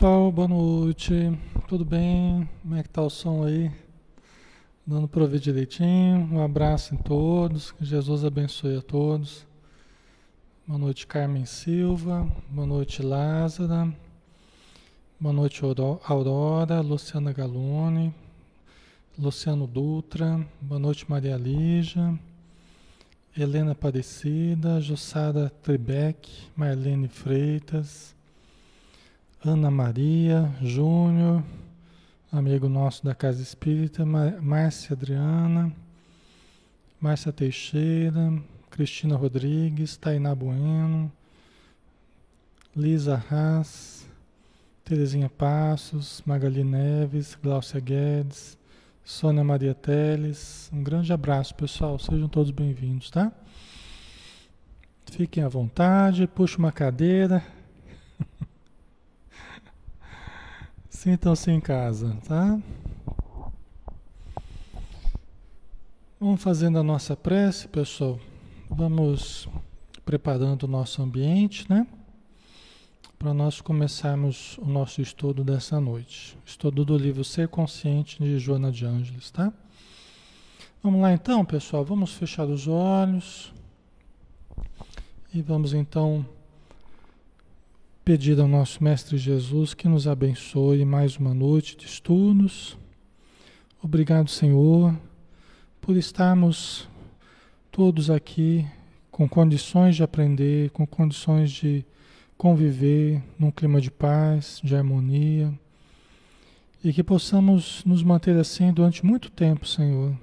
Paulo, boa noite. Tudo bem? Como é que tá o som aí? Dando para ouvir direitinho. Um abraço em todos. Que Jesus abençoe a todos. Boa noite, Carmen Silva. Boa noite, Lázara. Boa noite, Aurora, Luciana Galone, Luciano Dutra. Boa noite, Maria Lígia. Helena Aparecida, Jussara Trebeck, Marlene Freitas. Ana Maria Júnior, amigo nosso da Casa Espírita, Márcia Adriana, Márcia Teixeira, Cristina Rodrigues, Tainá Bueno, Lisa Haas, Terezinha Passos, Magali Neves, Glaucia Guedes, Sônia Maria Teles. Um grande abraço, pessoal. Sejam todos bem-vindos, tá? Fiquem à vontade, puxe uma cadeira. Sintam-se em casa, tá? Vamos fazendo a nossa prece, pessoal. Vamos preparando o nosso ambiente, né? Para nós começarmos o nosso estudo dessa noite. Estudo do livro Ser Consciente de Joana de Ângeles, tá? Vamos lá então, pessoal. Vamos fechar os olhos. E vamos então pedir ao nosso Mestre Jesus que nos abençoe mais uma noite de estudos. Obrigado, Senhor, por estarmos todos aqui com condições de aprender, com condições de conviver num clima de paz, de harmonia, e que possamos nos manter assim durante muito tempo, Senhor.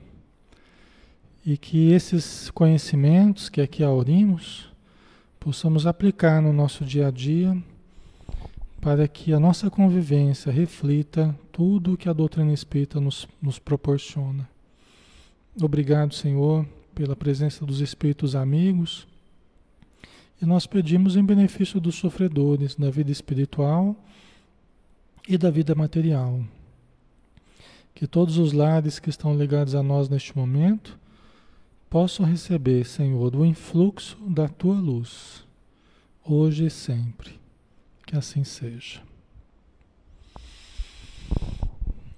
E que esses conhecimentos que aqui aurimos possamos aplicar no nosso dia a dia para que a nossa convivência reflita tudo o que a doutrina espírita nos, nos proporciona. Obrigado, Senhor, pela presença dos espíritos amigos. E nós pedimos em benefício dos sofredores da vida espiritual e da vida material. Que todos os lares que estão ligados a nós neste momento possam receber, Senhor, o influxo da tua luz, hoje e sempre. Que assim seja.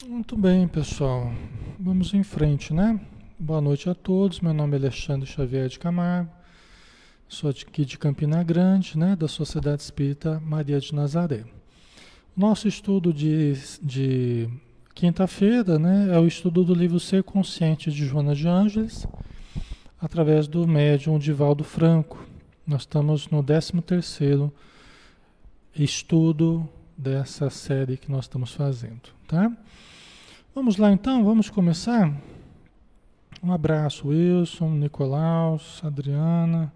Muito bem, pessoal. Vamos em frente, né? Boa noite a todos. Meu nome é Alexandre Xavier de Camargo. Sou aqui de Campina Grande, né? Da Sociedade Espírita Maria de Nazaré. Nosso estudo de, de quinta-feira, né? É o estudo do livro Ser Consciente de Joana de Ângeles, através do médium Divaldo Franco. Nós estamos no 13 terceiro estudo dessa série que nós estamos fazendo, tá? Vamos lá então, vamos começar? Um abraço, Wilson, Nicolaus, Adriana,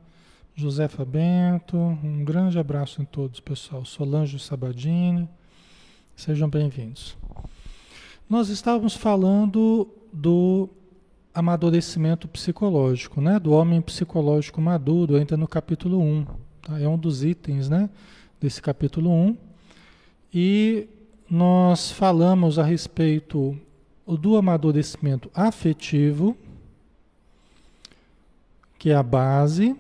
Josefa Bento, um grande abraço em todos, pessoal. Solange Sabadini, sejam bem-vindos. Nós estávamos falando do amadurecimento psicológico, né? Do homem psicológico maduro, ainda no capítulo 1. Tá? É um dos itens, né? desse capítulo 1. E nós falamos a respeito do amadurecimento afetivo, que é a base,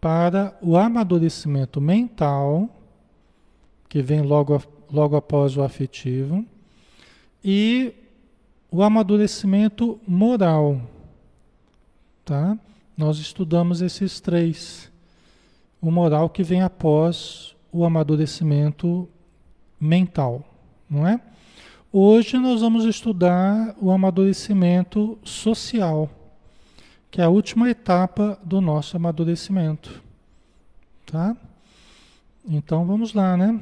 para o amadurecimento mental, que vem logo, logo após o afetivo, e o amadurecimento moral. Tá? Nós estudamos esses três. O moral que vem após o amadurecimento mental, não é? Hoje nós vamos estudar o amadurecimento social, que é a última etapa do nosso amadurecimento, tá? Então vamos lá, né?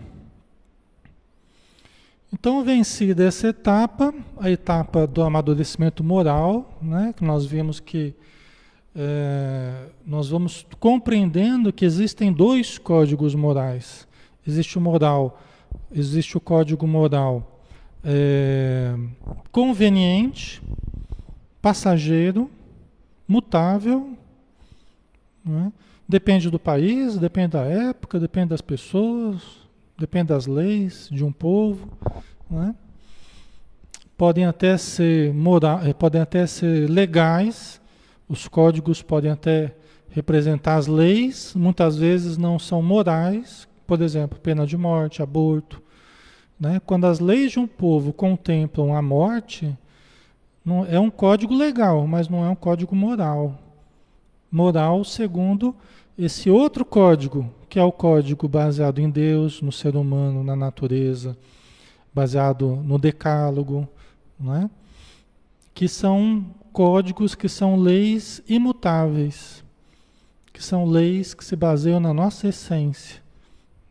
Então, vencida essa etapa, a etapa do amadurecimento moral, né, que nós vimos que é, nós vamos compreendendo que existem dois códigos morais. Existe o moral, existe o código moral é, conveniente, passageiro, mutável, é? depende do país, depende da época, depende das pessoas, depende das leis de um povo. É? Podem até ser moral, é, podem até ser legais os códigos podem até representar as leis, muitas vezes não são morais, por exemplo, pena de morte, aborto, Né? Quando as leis de um povo contemplam a morte, não, é um código legal, mas não é um código moral. Moral segundo esse outro código, que é o código baseado em Deus, no ser humano, na natureza, baseado no decálogo, né? que são códigos que são leis imutáveis, que são leis que se baseiam na nossa essência,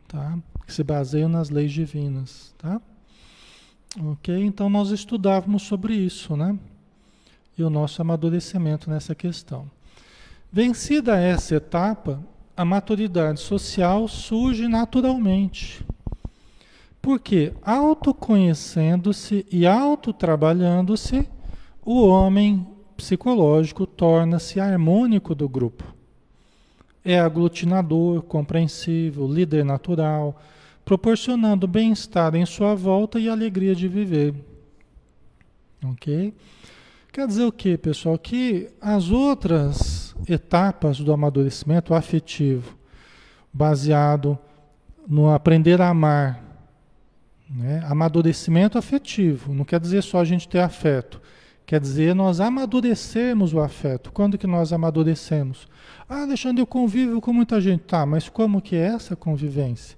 tá? que se baseiam nas leis divinas. Tá? Ok? Então nós estudávamos sobre isso, né? E o nosso amadurecimento nessa questão. Vencida essa etapa, a maturidade social surge naturalmente. Porque autoconhecendo-se e autotrabalhando-se, o homem psicológico torna-se harmônico do grupo. É aglutinador, compreensível, líder natural, proporcionando bem-estar em sua volta e alegria de viver. Ok? Quer dizer o que, pessoal? Que as outras etapas do amadurecimento afetivo, baseado no aprender a amar, né? amadurecimento afetivo, não quer dizer só a gente ter afeto, quer dizer nós amadurecemos o afeto. Quando que nós amadurecemos? Ah, Alexandre, eu convivo com muita gente. Tá, mas como que é essa convivência?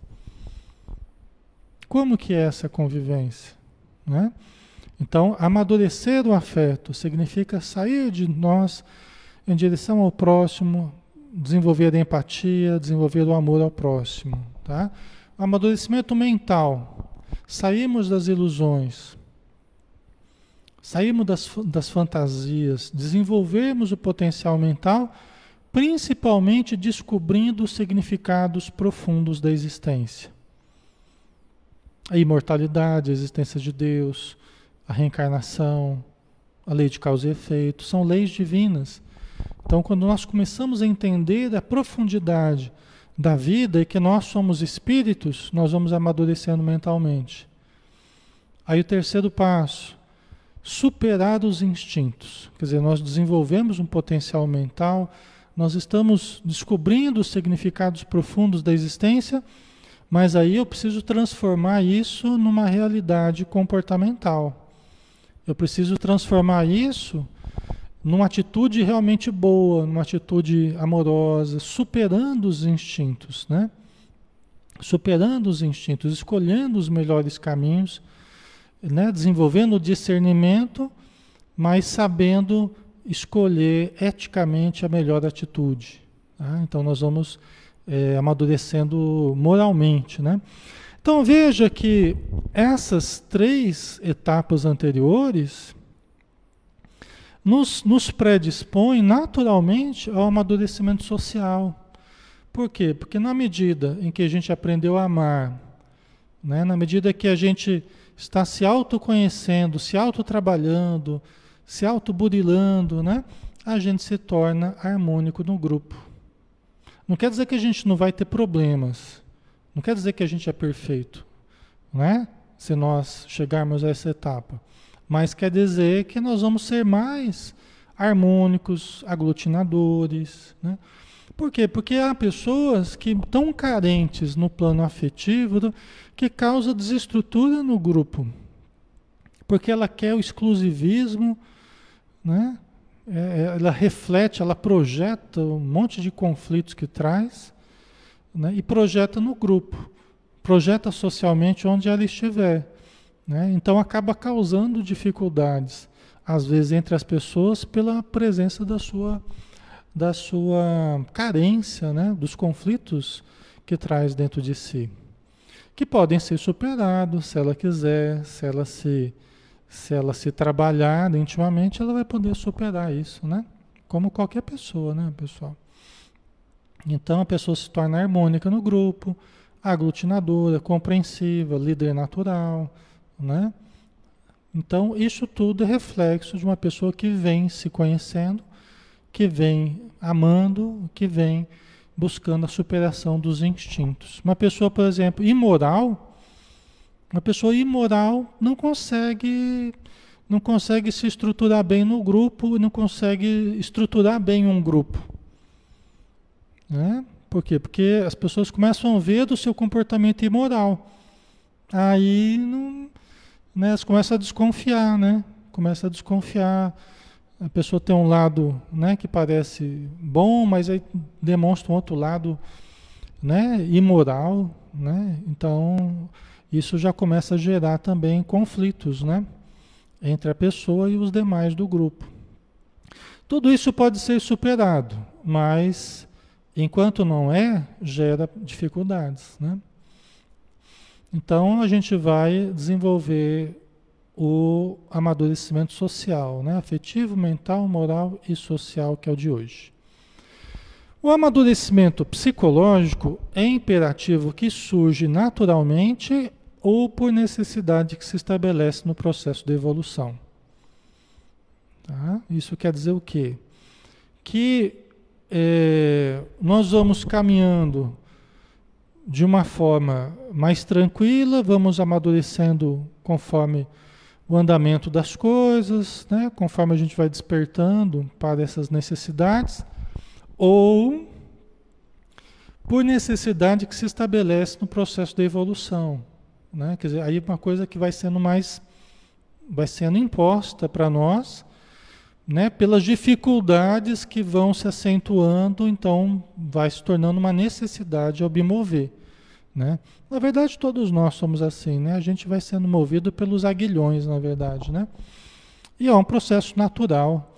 Como que é essa convivência? Né? Então, amadurecer o afeto significa sair de nós em direção ao próximo, desenvolver a empatia, desenvolver o amor ao próximo. Tá? Amadurecimento mental. Saímos das ilusões, saímos das, das fantasias, desenvolvemos o potencial mental, principalmente descobrindo os significados profundos da existência. A imortalidade, a existência de Deus, a reencarnação, a lei de causa e efeito, são leis divinas. Então, quando nós começamos a entender a profundidade da vida e que nós somos espíritos, nós vamos amadurecendo mentalmente. Aí o terceiro passo, superar os instintos. Quer dizer, nós desenvolvemos um potencial mental, nós estamos descobrindo os significados profundos da existência, mas aí eu preciso transformar isso numa realidade comportamental. Eu preciso transformar isso numa atitude realmente boa, numa atitude amorosa, superando os instintos, né? Superando os instintos, escolhendo os melhores caminhos, né? desenvolvendo o discernimento, mas sabendo escolher eticamente a melhor atitude. Tá? Então nós vamos é, amadurecendo moralmente, né? Então veja que essas três etapas anteriores nos, nos predispõem naturalmente ao amadurecimento social. Por quê? Porque na medida em que a gente aprendeu a amar, né, na medida que a gente está se autoconhecendo, se autotrabalhando, se autoburilando, né, a gente se torna harmônico no grupo. Não quer dizer que a gente não vai ter problemas. Não quer dizer que a gente é perfeito, não é? Se nós chegarmos a essa etapa. Mas quer dizer que nós vamos ser mais harmônicos, aglutinadores, né? Por quê? Porque há pessoas que estão carentes no plano afetivo que causa desestrutura no grupo. Porque ela quer o exclusivismo, né? É, é ela reflete, ela projeta um monte de conflitos que traz né, e projeta no grupo, projeta socialmente onde ela estiver. Né? Então acaba causando dificuldades, às vezes, entre as pessoas pela presença da sua, da sua carência, né? dos conflitos que traz dentro de si. Que podem ser superados se ela quiser, se ela se, se ela se trabalhar intimamente, ela vai poder superar isso, né? Como qualquer pessoa, né, pessoal? Então a pessoa se torna harmônica no grupo, aglutinadora, compreensiva, líder natural, né? Então isso tudo é reflexo de uma pessoa que vem se conhecendo, que vem amando, que vem buscando a superação dos instintos. Uma pessoa, por exemplo, imoral, uma pessoa imoral não consegue não consegue se estruturar bem no grupo, não consegue estruturar bem um grupo. Né? Por quê? Porque as pessoas começam a ver do seu comportamento imoral. aí não, né, você começa a desconfiar, né? Começa a desconfiar. A pessoa tem um lado né, que parece bom, mas aí demonstra um outro lado né, imoral, né? Então, isso já começa a gerar também conflitos, né? Entre a pessoa e os demais do grupo. Tudo isso pode ser superado, mas enquanto não é, gera dificuldades, né? Então a gente vai desenvolver o amadurecimento social, né? afetivo, mental, moral e social, que é o de hoje. O amadurecimento psicológico é imperativo que surge naturalmente ou por necessidade que se estabelece no processo de evolução. Tá? Isso quer dizer o quê? Que é, nós vamos caminhando de uma forma mais tranquila, vamos amadurecendo conforme o andamento das coisas, né? conforme a gente vai despertando para essas necessidades, ou por necessidade que se estabelece no processo de evolução. Né? Quer dizer, aí uma coisa que vai sendo mais, vai sendo imposta para nós, né? pelas dificuldades que vão se acentuando, então vai se tornando uma necessidade ao mover. Né? Na verdade, todos nós somos assim, né? A gente vai sendo movido pelos aguilhões, na verdade, né? E é um processo natural,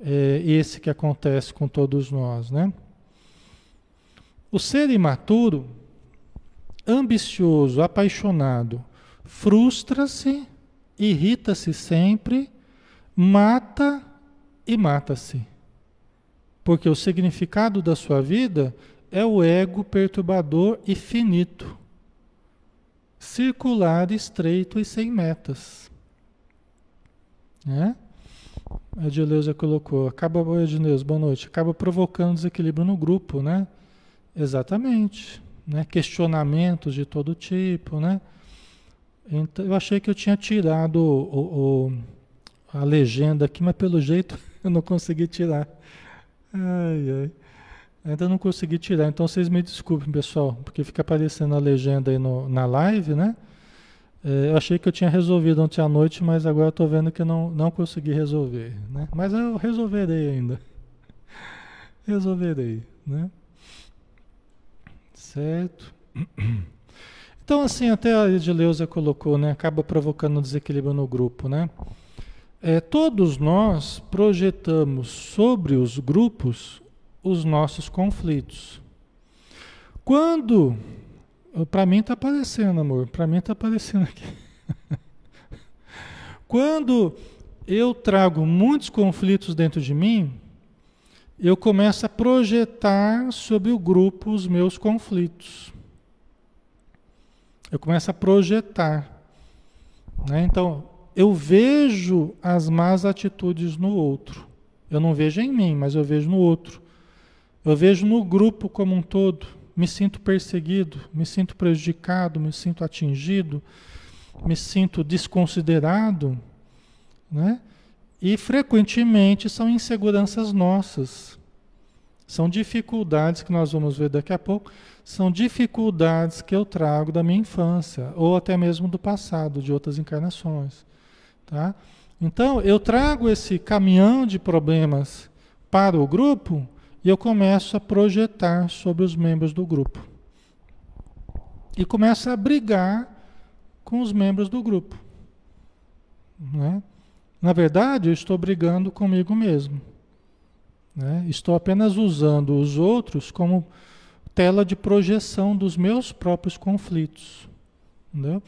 é, esse que acontece com todos nós, né? O ser imaturo, ambicioso, apaixonado, frustra-se, irrita-se sempre, mata e mata-se. Porque o significado da sua vida é o ego perturbador e finito, circular, estreito e sem metas. Né? A Edileuza colocou, acaba, Edileuza, boa noite, acaba provocando desequilíbrio no grupo, né? Exatamente, né? Questionamentos de todo tipo, né? Então, eu achei que eu tinha tirado o, o, a legenda aqui, mas pelo jeito eu não consegui tirar. Ai, ai. Ainda não consegui tirar, então vocês me desculpem, pessoal, porque fica aparecendo a legenda aí no, na live, né? É, eu achei que eu tinha resolvido ontem à noite, mas agora estou vendo que não, não consegui resolver, né? Mas eu resolverei ainda. resolverei, né? Certo? Então, assim, até a Edileuza colocou, né? Acaba provocando desequilíbrio no grupo, né? É, todos nós projetamos sobre os grupos os nossos conflitos. Quando. Para mim está aparecendo, amor. Para mim está aparecendo aqui. Quando eu trago muitos conflitos dentro de mim, eu começo a projetar sobre o grupo os meus conflitos. Eu começo a projetar. Né? Então, eu vejo as más atitudes no outro. Eu não vejo em mim, mas eu vejo no outro. Eu vejo no grupo como um todo, me sinto perseguido, me sinto prejudicado, me sinto atingido, me sinto desconsiderado, né? E frequentemente são inseguranças nossas. São dificuldades que nós vamos ver daqui a pouco, são dificuldades que eu trago da minha infância ou até mesmo do passado, de outras encarnações, tá? Então, eu trago esse caminhão de problemas para o grupo e eu começo a projetar sobre os membros do grupo. E começo a brigar com os membros do grupo. Né? Na verdade, eu estou brigando comigo mesmo. Né? Estou apenas usando os outros como tela de projeção dos meus próprios conflitos. Entendeu?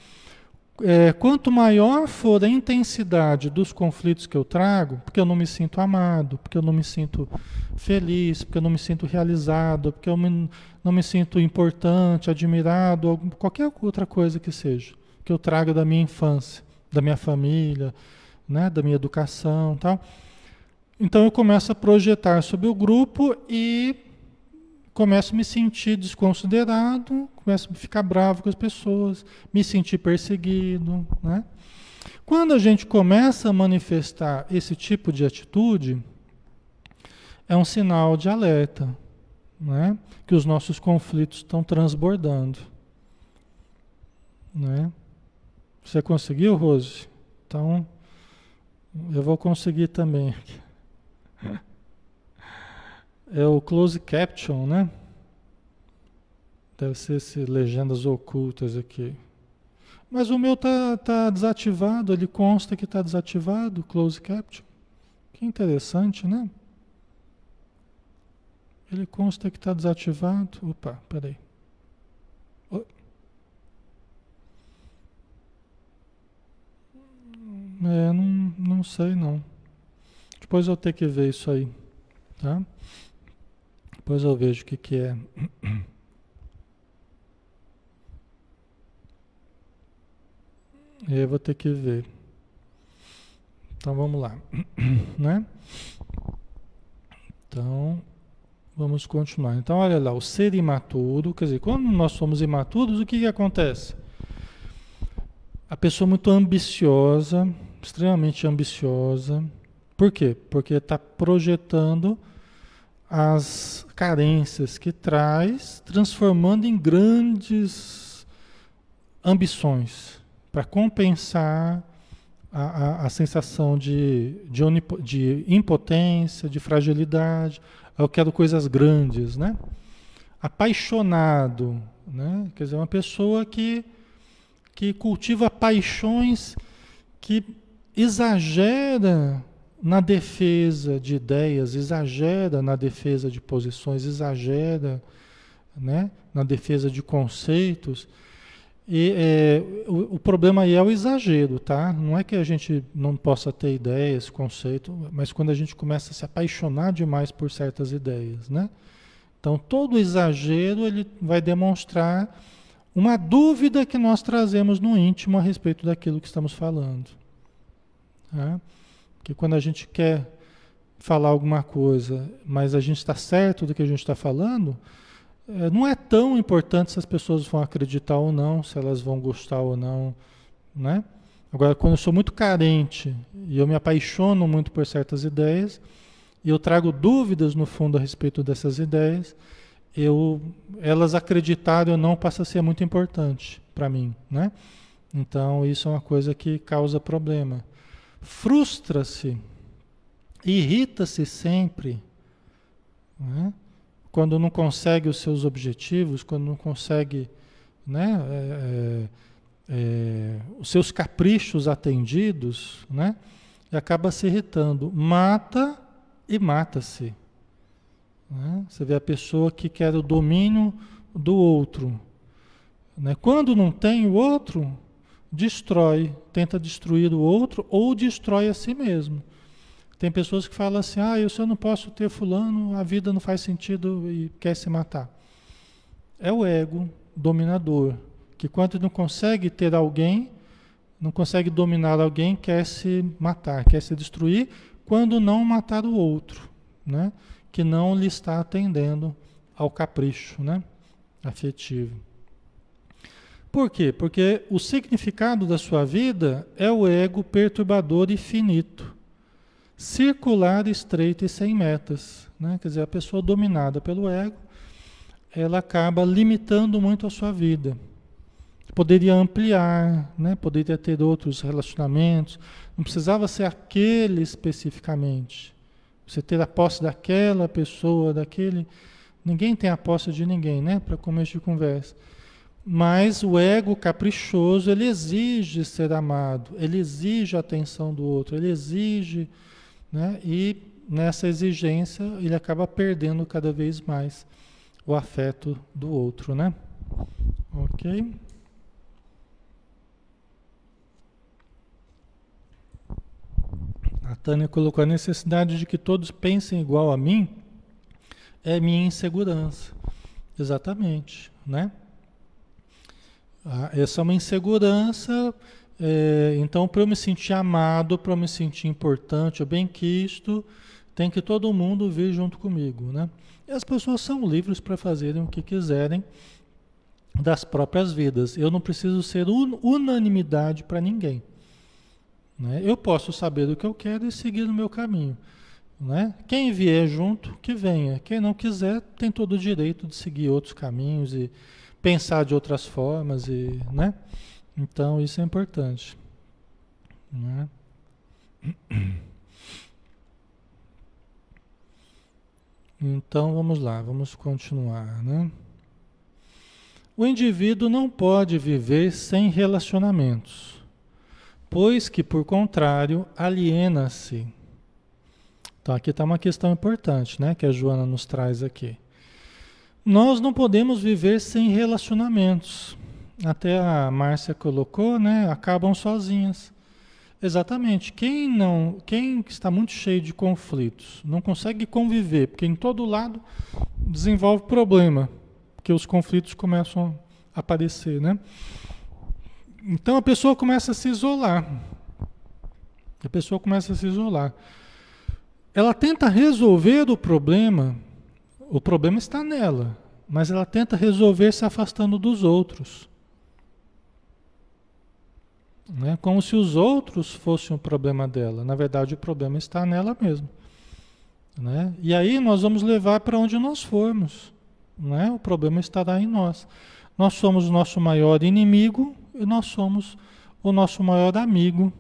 É, quanto maior for a intensidade dos conflitos que eu trago, porque eu não me sinto amado, porque eu não me sinto feliz, porque eu não me sinto realizado, porque eu me, não me sinto importante, admirado, qualquer outra coisa que seja, que eu trago da minha infância, da minha família, né, da minha educação, tal. Então eu começo a projetar sobre o grupo e começo a me sentir desconsiderado, começo a ficar bravo com as pessoas, me sentir perseguido, né? Quando a gente começa a manifestar esse tipo de atitude, é um sinal de alerta, né? Que os nossos conflitos estão transbordando, né? Você conseguiu, Rose? Então, eu vou conseguir também. É o close caption, né? Deve ser esse legendas ocultas aqui. Mas o meu tá, tá desativado, ele consta que está desativado, close caption. Que interessante, né? Ele consta que está desativado. Opa, peraí. É, não, não sei não. Depois eu ter que ver isso aí, tá? Depois eu vejo o que que é. Eu vou ter que ver. Então vamos lá, né? Então vamos continuar. Então olha lá, o ser imaturo, quer dizer, quando nós somos imaturos, o que, que acontece? A pessoa muito ambiciosa, extremamente ambiciosa. Por quê? Porque está projetando as carências que traz, transformando em grandes ambições para compensar a, a, a, sensação de, de, de, impotência, de fragilidade. Eu quero coisas grandes, né? Apaixonado, né? Quer dizer, uma pessoa que, que cultiva paixões que exagera na defesa de ideias, exagera na defesa de posições, exagera né, na defesa de conceitos. E é, o, o, problema aí é o exagero, tá? Não é que a gente não possa ter ideias, conceito, mas quando a gente começa a se apaixonar demais por certas ideias, né? Então todo exagero ele vai demonstrar uma dúvida que nós trazemos no íntimo a respeito daquilo que estamos falando. Tá? Que quando a gente quer falar alguma coisa, mas a gente está certo do que a gente está falando, é, não é tão importante se as pessoas vão acreditar ou não, se elas vão gostar ou não, né? Agora, quando eu sou muito carente e eu me apaixono muito por certas ideias, e eu trago dúvidas no fundo a respeito dessas ideias, eu, elas acreditarem ou não passa a ser muito importante para mim, né? Então, isso é uma coisa que causa problema frustra-se, irrita-se sempre, né? quando não consegue os seus objetivos, quando não consegue né, é, é, é, os seus caprichos atendidos, né, e acaba se irritando. Mata e mata-se. Né? Você vê a pessoa que quer o domínio do outro. Né? Quando não tem o outro, destrói, tenta destruir o outro ou destrói a si mesmo. Tem pessoas que falam assim: ah, eu, se eu não posso ter fulano, a vida não faz sentido e quer se matar. É o ego dominador, que quando não consegue ter alguém, não consegue dominar alguém, quer se matar, quer se destruir, quando não matar o outro, né? que não lhe está atendendo ao capricho né? afetivo. Por quê? Porque o significado da sua vida é o ego perturbador e finito, circular, estreito e sem metas. Né? Quer dizer, a pessoa dominada pelo ego, ela acaba limitando muito a sua vida. Poderia ampliar, né? poderia ter outros relacionamentos, não precisava ser aquele especificamente. Você ter a posse daquela pessoa, daquele. Ninguém tem a posse de ninguém, né? Para começo de conversa. Mas o ego caprichoso, ele exige ser amado, ele exige a atenção do outro, ele exige, né? E nessa exigência ele acaba perdendo cada vez mais o afeto do outro, né? Ok? A Tânia colocou a necessidade de que todos pensem igual a mim é minha insegurança. Exatamente, né? Ah, essa é uma insegurança. É, então, para eu me sentir amado, para eu me sentir importante, bem quisto, tem que todo mundo vir junto comigo, né? E as pessoas são livres para fazerem o que quiserem das próprias vidas. Eu não preciso ser un unanimidade para ninguém. Né? Eu posso saber do que eu quero e seguir no meu caminho. Né? Quem vier junto, que venha. Quem não quiser, tem todo o direito de seguir outros caminhos e pensar de outras formas e, né? Então isso é importante. Né? Então vamos lá, vamos continuar, né? O indivíduo não pode viver sem relacionamentos, pois que, por contrário, aliena-se. Então aqui está uma questão importante, né? Que a Joana nos traz aqui. Nós não podemos viver sem relacionamentos. Até a Márcia colocou, né? Acabam sozinhas. Exatamente. Quem não, quem está muito cheio de conflitos, não consegue conviver, porque em todo lado desenvolve problema, porque os conflitos começam a aparecer, né? Então a pessoa começa a se isolar. A pessoa começa a se isolar. Ela tenta resolver o problema, o problema está nela, mas ela tenta resolver se afastando dos outros. Né? Como se os outros fossem o problema dela. Na verdade, o problema está nela mesma. Né? E aí nós vamos levar para onde nós formos. Né? O problema estará em nós. Nós somos o nosso maior inimigo e nós somos o nosso maior amigo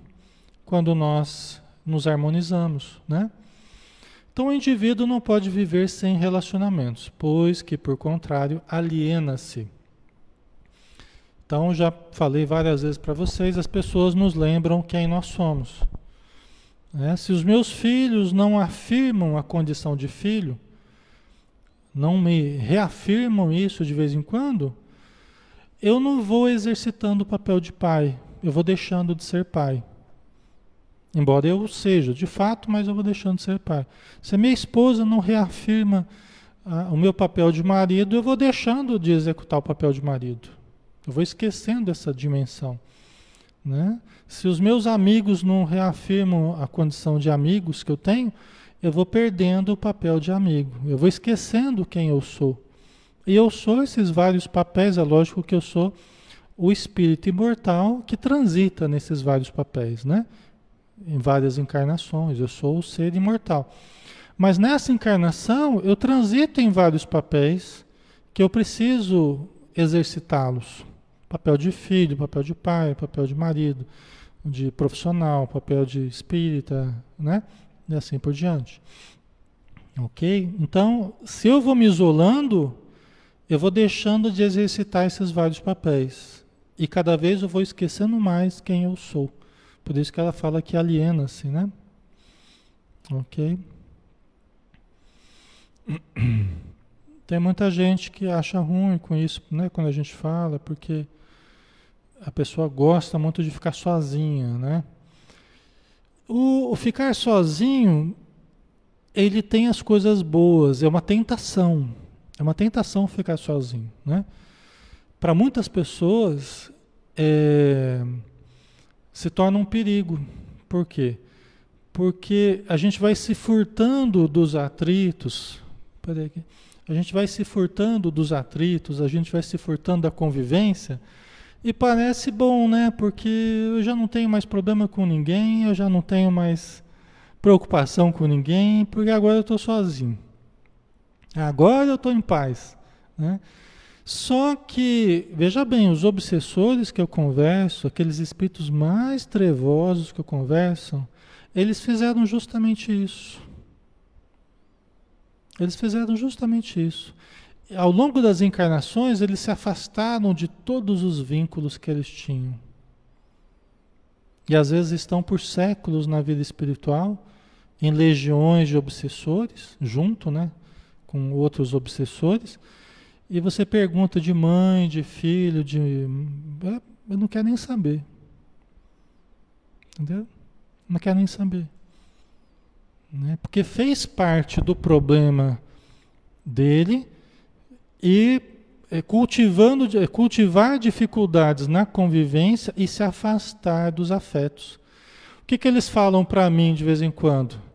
quando nós nos harmonizamos. Né? Então o indivíduo não pode viver sem relacionamentos, pois que, por contrário, aliena-se então, já falei várias vezes para vocês, as pessoas nos lembram quem nós somos. É, se os meus filhos não afirmam a condição de filho, não me reafirmam isso de vez em quando, eu não vou exercitando o papel de pai, eu vou deixando de ser pai. Embora eu seja, de fato, mas eu vou deixando de ser pai. Se a minha esposa não reafirma ah, o meu papel de marido, eu vou deixando de executar o papel de marido. Eu vou esquecendo essa dimensão. Né? Se os meus amigos não reafirmam a condição de amigos que eu tenho, eu vou perdendo o papel de amigo. Eu vou esquecendo quem eu sou. E eu sou esses vários papéis, é lógico que eu sou o espírito imortal que transita nesses vários papéis, né? Em várias encarnações, eu sou o ser imortal. Mas nessa encarnação, eu transito em vários papéis que eu preciso exercitá-los. Papel de filho, papel de pai, papel de marido, de profissional, papel de espírita, né? E assim por diante. Ok? Então, se eu vou me isolando, eu vou deixando de exercitar esses vários papéis. E cada vez eu vou esquecendo mais quem eu sou. Por isso que ela fala que aliena-se, né? Ok? Tem muita gente que acha ruim com isso, né? Quando a gente fala, porque a pessoa gosta muito de ficar sozinha, né? O, o, ficar sozinho, ele tem as coisas boas, é uma tentação. É uma tentação ficar sozinho, né? Para muitas pessoas, é, se torna um perigo. Por quê? Porque a gente vai se furtando dos atritos. Peraí aqui. A gente vai se furtando dos atritos, a gente vai se furtando da convivência e parece bom, né? Porque eu já não tenho mais problema com ninguém, eu já não tenho mais preocupação com ninguém, porque agora eu estou sozinho. Agora eu estou em paz. Né? Só que, veja bem, os obsessores que eu converso, aqueles espíritos mais trevosos que eu converso, eles fizeram justamente isso. Eles fizeram justamente isso ao longo das encarnações, eles se afastaram de todos os vínculos que eles tinham. E às vezes estão por séculos na vida espiritual, em legiões de obsessores, junto né, com outros obsessores, e você pergunta de mãe, de filho, de. Eu não quero nem saber. Entendeu? Não quero nem saber. Né? Porque fez parte do problema dele e é, cultivando, é, cultivar dificuldades na convivência e se afastar dos afetos. O que, que eles falam para mim de vez em quando?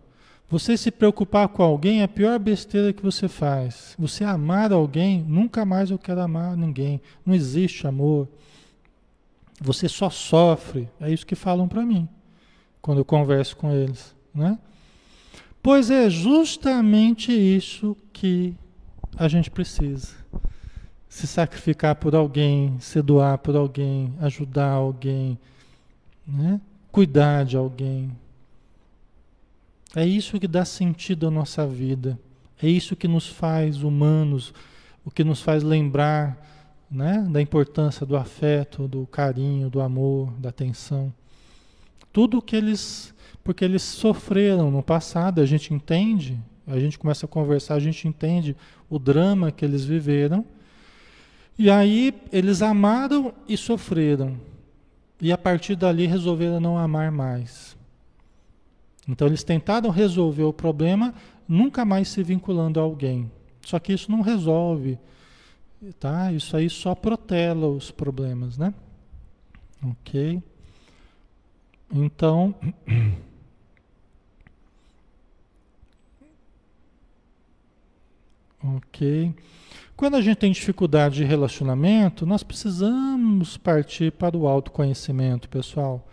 Você se preocupar com alguém é a pior besteira que você faz. Você amar alguém, nunca mais eu quero amar ninguém. Não existe amor. Você só sofre. É isso que falam para mim quando eu converso com eles, né? Pois é justamente isso que a gente precisa. se sacrificar por alguém, se doar por alguém, ajudar alguém, né? cuidar de alguém. É isso que dá sentido à nossa vida. É isso que nos faz humanos, o que nos faz lembrar né, da importância do afeto, do carinho, do amor, da atenção. Tudo que eles, porque eles sofreram no passado, a gente entende, a gente começa a conversar, a gente entende o drama que eles viveram e aí eles amaram e sofreram. E a partir dali resolveram não amar mais. Então eles tentaram resolver o problema nunca mais se vinculando a alguém. Só que isso não resolve, tá? Isso aí só protela os problemas, né? OK? Então, OK. Quando a gente tem dificuldade de relacionamento, nós precisamos partir para o autoconhecimento, pessoal.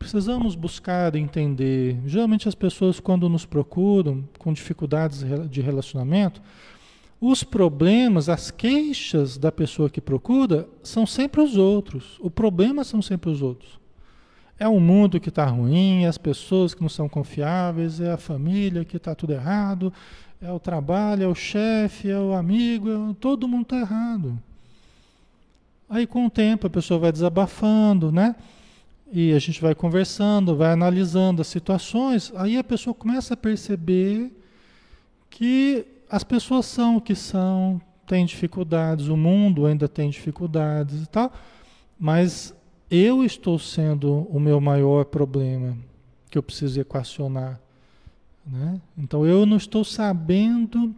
Precisamos buscar entender. Geralmente as pessoas quando nos procuram com dificuldades de relacionamento, os problemas, as queixas da pessoa que procura são sempre os outros. O problema são sempre os outros. É o mundo que está ruim, é as pessoas que não são confiáveis, é a família que está tudo errado, é o trabalho, é o chefe, é o amigo, é... todo mundo está errado. Aí com o tempo a pessoa vai desabafando, né? E a gente vai conversando, vai analisando as situações, aí a pessoa começa a perceber que as pessoas são o que são, têm dificuldades, o mundo ainda tem dificuldades e tal, mas eu estou sendo o meu maior problema que eu preciso equacionar. Né? Então eu não estou sabendo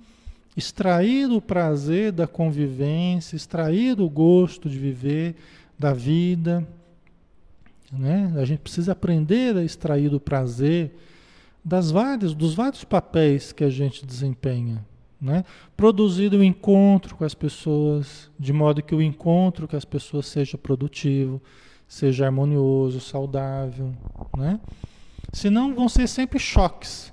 extrair o prazer da convivência, extrair o gosto de viver, da vida. Né? A gente precisa aprender a extrair o prazer das várias, dos vários papéis que a gente desempenha. Né? Produzir o encontro com as pessoas, de modo que o encontro com as pessoas seja produtivo, seja harmonioso, saudável. Né? Senão vão ser sempre choques.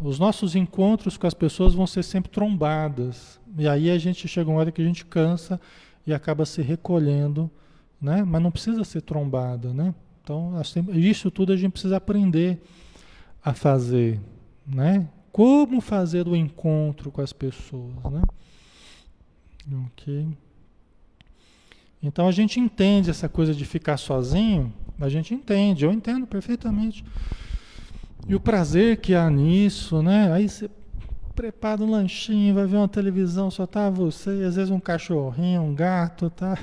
Os nossos encontros com as pessoas vão ser sempre trombadas. E aí a gente chega uma hora que a gente cansa e acaba se recolhendo, né? Mas não precisa ser trombada, né? Então, isso tudo a gente precisa aprender a fazer, né? Como fazer o encontro com as pessoas, né? Ok. Então a gente entende essa coisa de ficar sozinho, a gente entende, eu entendo perfeitamente. E o prazer que há nisso, né? Aí você prepara um lanchinho, vai ver uma televisão, só tá você, às vezes um cachorrinho, um gato, tá?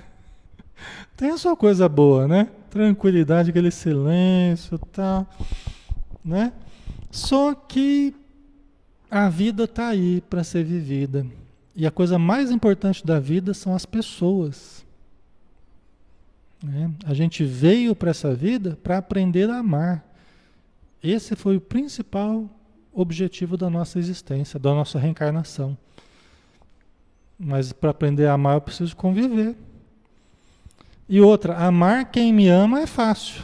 Tem a sua coisa boa, né? Tranquilidade, aquele silêncio, tal, né? Só que a vida tá aí para ser vivida. E a coisa mais importante da vida são as pessoas. Né? A gente veio para essa vida para aprender a amar. Esse foi o principal objetivo da nossa existência, da nossa reencarnação. Mas para aprender a amar eu preciso conviver. E outra, amar quem me ama é fácil.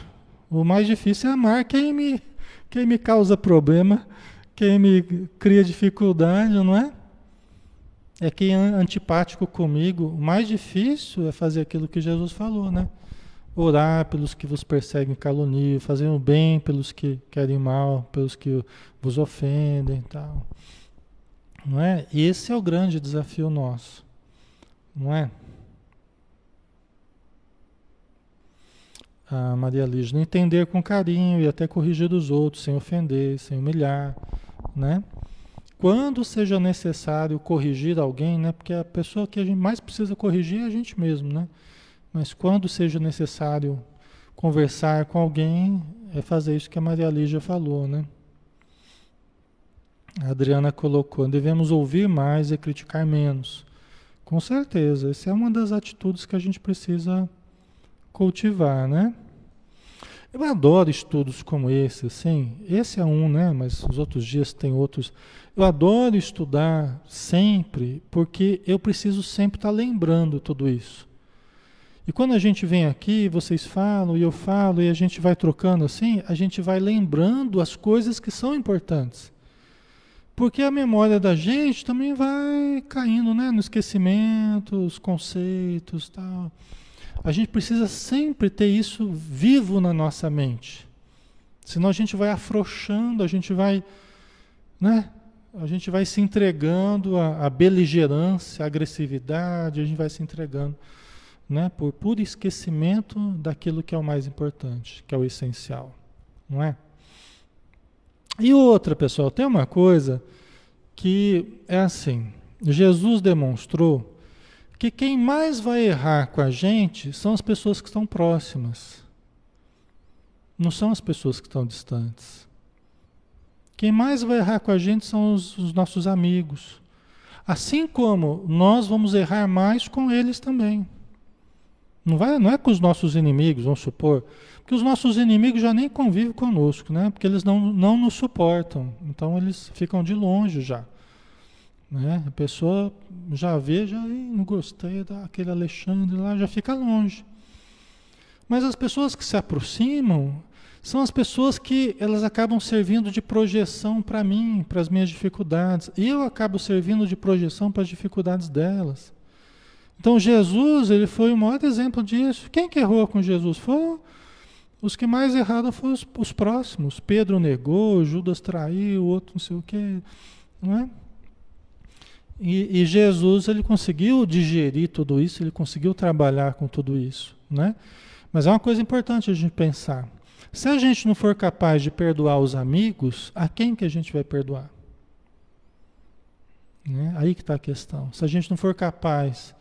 O mais difícil é amar quem me, quem me causa problema, quem me cria dificuldade, não é? É quem é antipático comigo. O mais difícil é fazer aquilo que Jesus falou, né? orar pelos que vos perseguem caluniam, fazer o bem pelos que querem mal, pelos que vos ofendem e tal. Não é? Esse é o grande desafio nosso. Não é? A Maria Lígia, entender com carinho e até corrigir os outros, sem ofender, sem humilhar, né? Quando seja necessário corrigir alguém, né? Porque a pessoa que a gente mais precisa corrigir é a gente mesmo, né? Mas quando seja necessário conversar com alguém, é fazer isso que a Maria Lígia falou, né? A Adriana colocou, devemos ouvir mais e criticar menos. Com certeza, essa é uma das atitudes que a gente precisa cultivar, né? Eu adoro estudos como esse, assim. Esse é um, né? Mas os outros dias tem outros. Eu adoro estudar sempre, porque eu preciso sempre estar lembrando tudo isso. E quando a gente vem aqui, vocês falam e eu falo e a gente vai trocando assim, a gente vai lembrando as coisas que são importantes. Porque a memória da gente também vai caindo, né? No esquecimento, os conceitos, tal. A gente precisa sempre ter isso vivo na nossa mente. Senão a gente vai afrouxando, a gente vai, né? A gente vai se entregando à, à beligerância, à agressividade, a gente vai se entregando, né? Por puro esquecimento daquilo que é o mais importante, que é o essencial, não é? E outra, pessoal, tem uma coisa que é assim: Jesus demonstrou que quem mais vai errar com a gente são as pessoas que estão próximas, não são as pessoas que estão distantes. Quem mais vai errar com a gente são os, os nossos amigos. Assim como nós vamos errar mais com eles também. Não, vai, não é com os nossos inimigos, vamos supor. Porque os nossos inimigos já nem convivem conosco, né? Porque eles não, não nos suportam. Então eles ficam de longe já. Né? A pessoa já vê, já não gostei daquele Alexandre lá, já fica longe. Mas as pessoas que se aproximam são as pessoas que elas acabam servindo de projeção para mim, para as minhas dificuldades. E eu acabo servindo de projeção para as dificuldades delas. Então Jesus, ele foi o maior exemplo disso. Quem que errou com Jesus? Foi os que mais erraram foram os, os próximos. Pedro negou, Judas traiu, o outro não sei o quê. Não é? E, e, Jesus ele conseguiu digerir tudo isso, ele conseguiu trabalhar com tudo isso, né? Mas é uma coisa importante a gente pensar. Se a gente não for capaz de perdoar os amigos, a quem que a gente vai perdoar? Né? Aí que está a questão. Se a gente não for capaz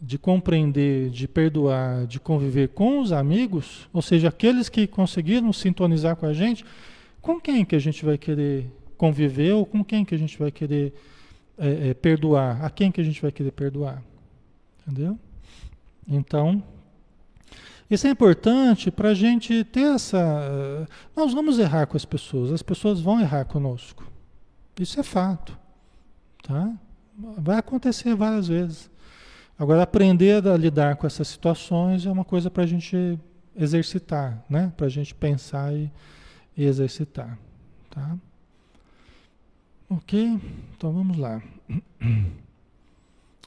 de compreender, de perdoar, de conviver com os amigos, ou seja, aqueles que conseguiram sintonizar com a gente, com quem que a gente vai querer conviver ou com quem que a gente vai querer é, é, perdoar? A quem que a gente vai querer perdoar? Entendeu? Então, isso é importante para a gente ter essa. Nós vamos errar com as pessoas, as pessoas vão errar conosco. Isso é fato. Tá? Vai acontecer várias vezes. Agora, aprender a lidar com essas situações é uma coisa para a gente exercitar, né? Para a gente pensar e, e exercitar, tá? Ok? Então vamos lá.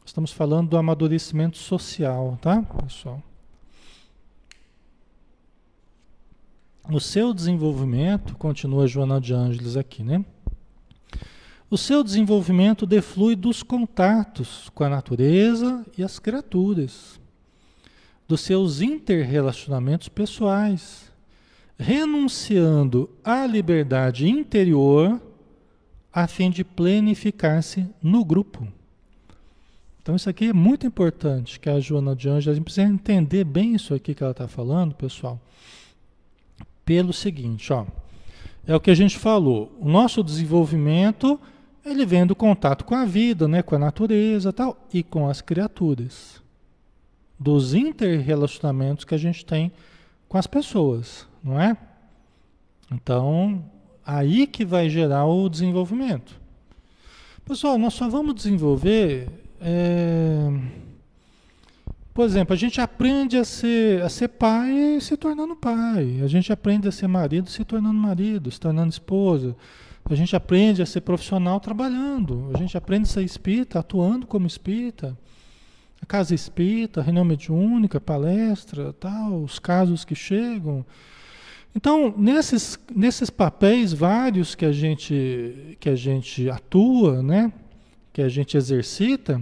Estamos falando do amadurecimento social, tá, pessoal? O seu desenvolvimento, continua Joana de Ângeles aqui, né? O seu desenvolvimento deflui dos contatos com a natureza e as criaturas, dos seus interrelacionamentos pessoais, renunciando à liberdade interior a fim de planificar-se no grupo. Então isso aqui é muito importante que a Joana de Anjos, a gente precisa entender bem isso aqui que ela está falando, pessoal, pelo seguinte, ó, é o que a gente falou, o nosso desenvolvimento ele vem do contato com a vida, né, com a natureza tal, e com as criaturas. Dos interrelacionamentos que a gente tem com as pessoas, não é? Então, aí que vai gerar o desenvolvimento. Pessoal, nós só vamos desenvolver. É... Por exemplo, a gente aprende a ser, a ser pai se tornando pai. A gente aprende a ser marido se tornando marido, se tornando esposa. A gente aprende a ser profissional trabalhando. A gente aprende a ser espírita, atuando como espírita. A casa espírita, a reunião mediúnica, palestra, tal, os casos que chegam. Então, nesses, nesses papéis vários que a gente, que a gente atua, né? que a gente exercita,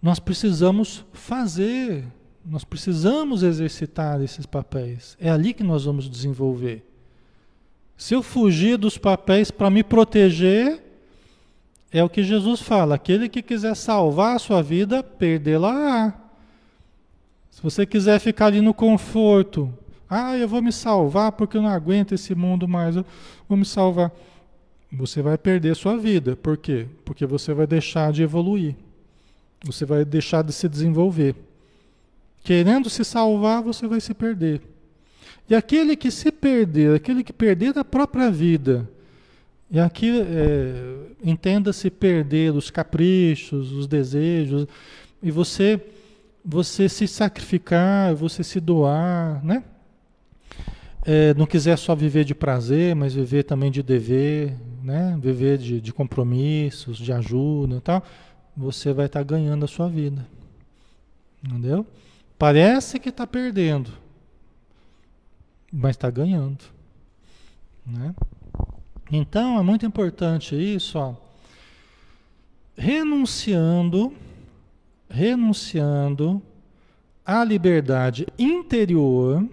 nós precisamos fazer, nós precisamos exercitar esses papéis. É ali que nós vamos desenvolver. Se eu fugir dos papéis para me proteger, é o que Jesus fala: aquele que quiser salvar a sua vida, perdê-la. Se você quiser ficar ali no conforto, ah, eu vou me salvar porque eu não aguento esse mundo mais, eu vou me salvar. Você vai perder sua vida. Por quê? Porque você vai deixar de evoluir. Você vai deixar de se desenvolver. Querendo se salvar, você vai se perder. E aquele que se perder, aquele que perder da própria vida, e aqui é, entenda-se perder os caprichos, os desejos, e você você se sacrificar, você se doar, né? É, não quiser só viver de prazer, mas viver também de dever, né, viver de, de compromissos, de ajuda e tal, você vai estar tá ganhando a sua vida. Entendeu? Parece que está perdendo, mas está ganhando. Né? Então é muito importante isso, ó. Renunciando, renunciando à liberdade interior,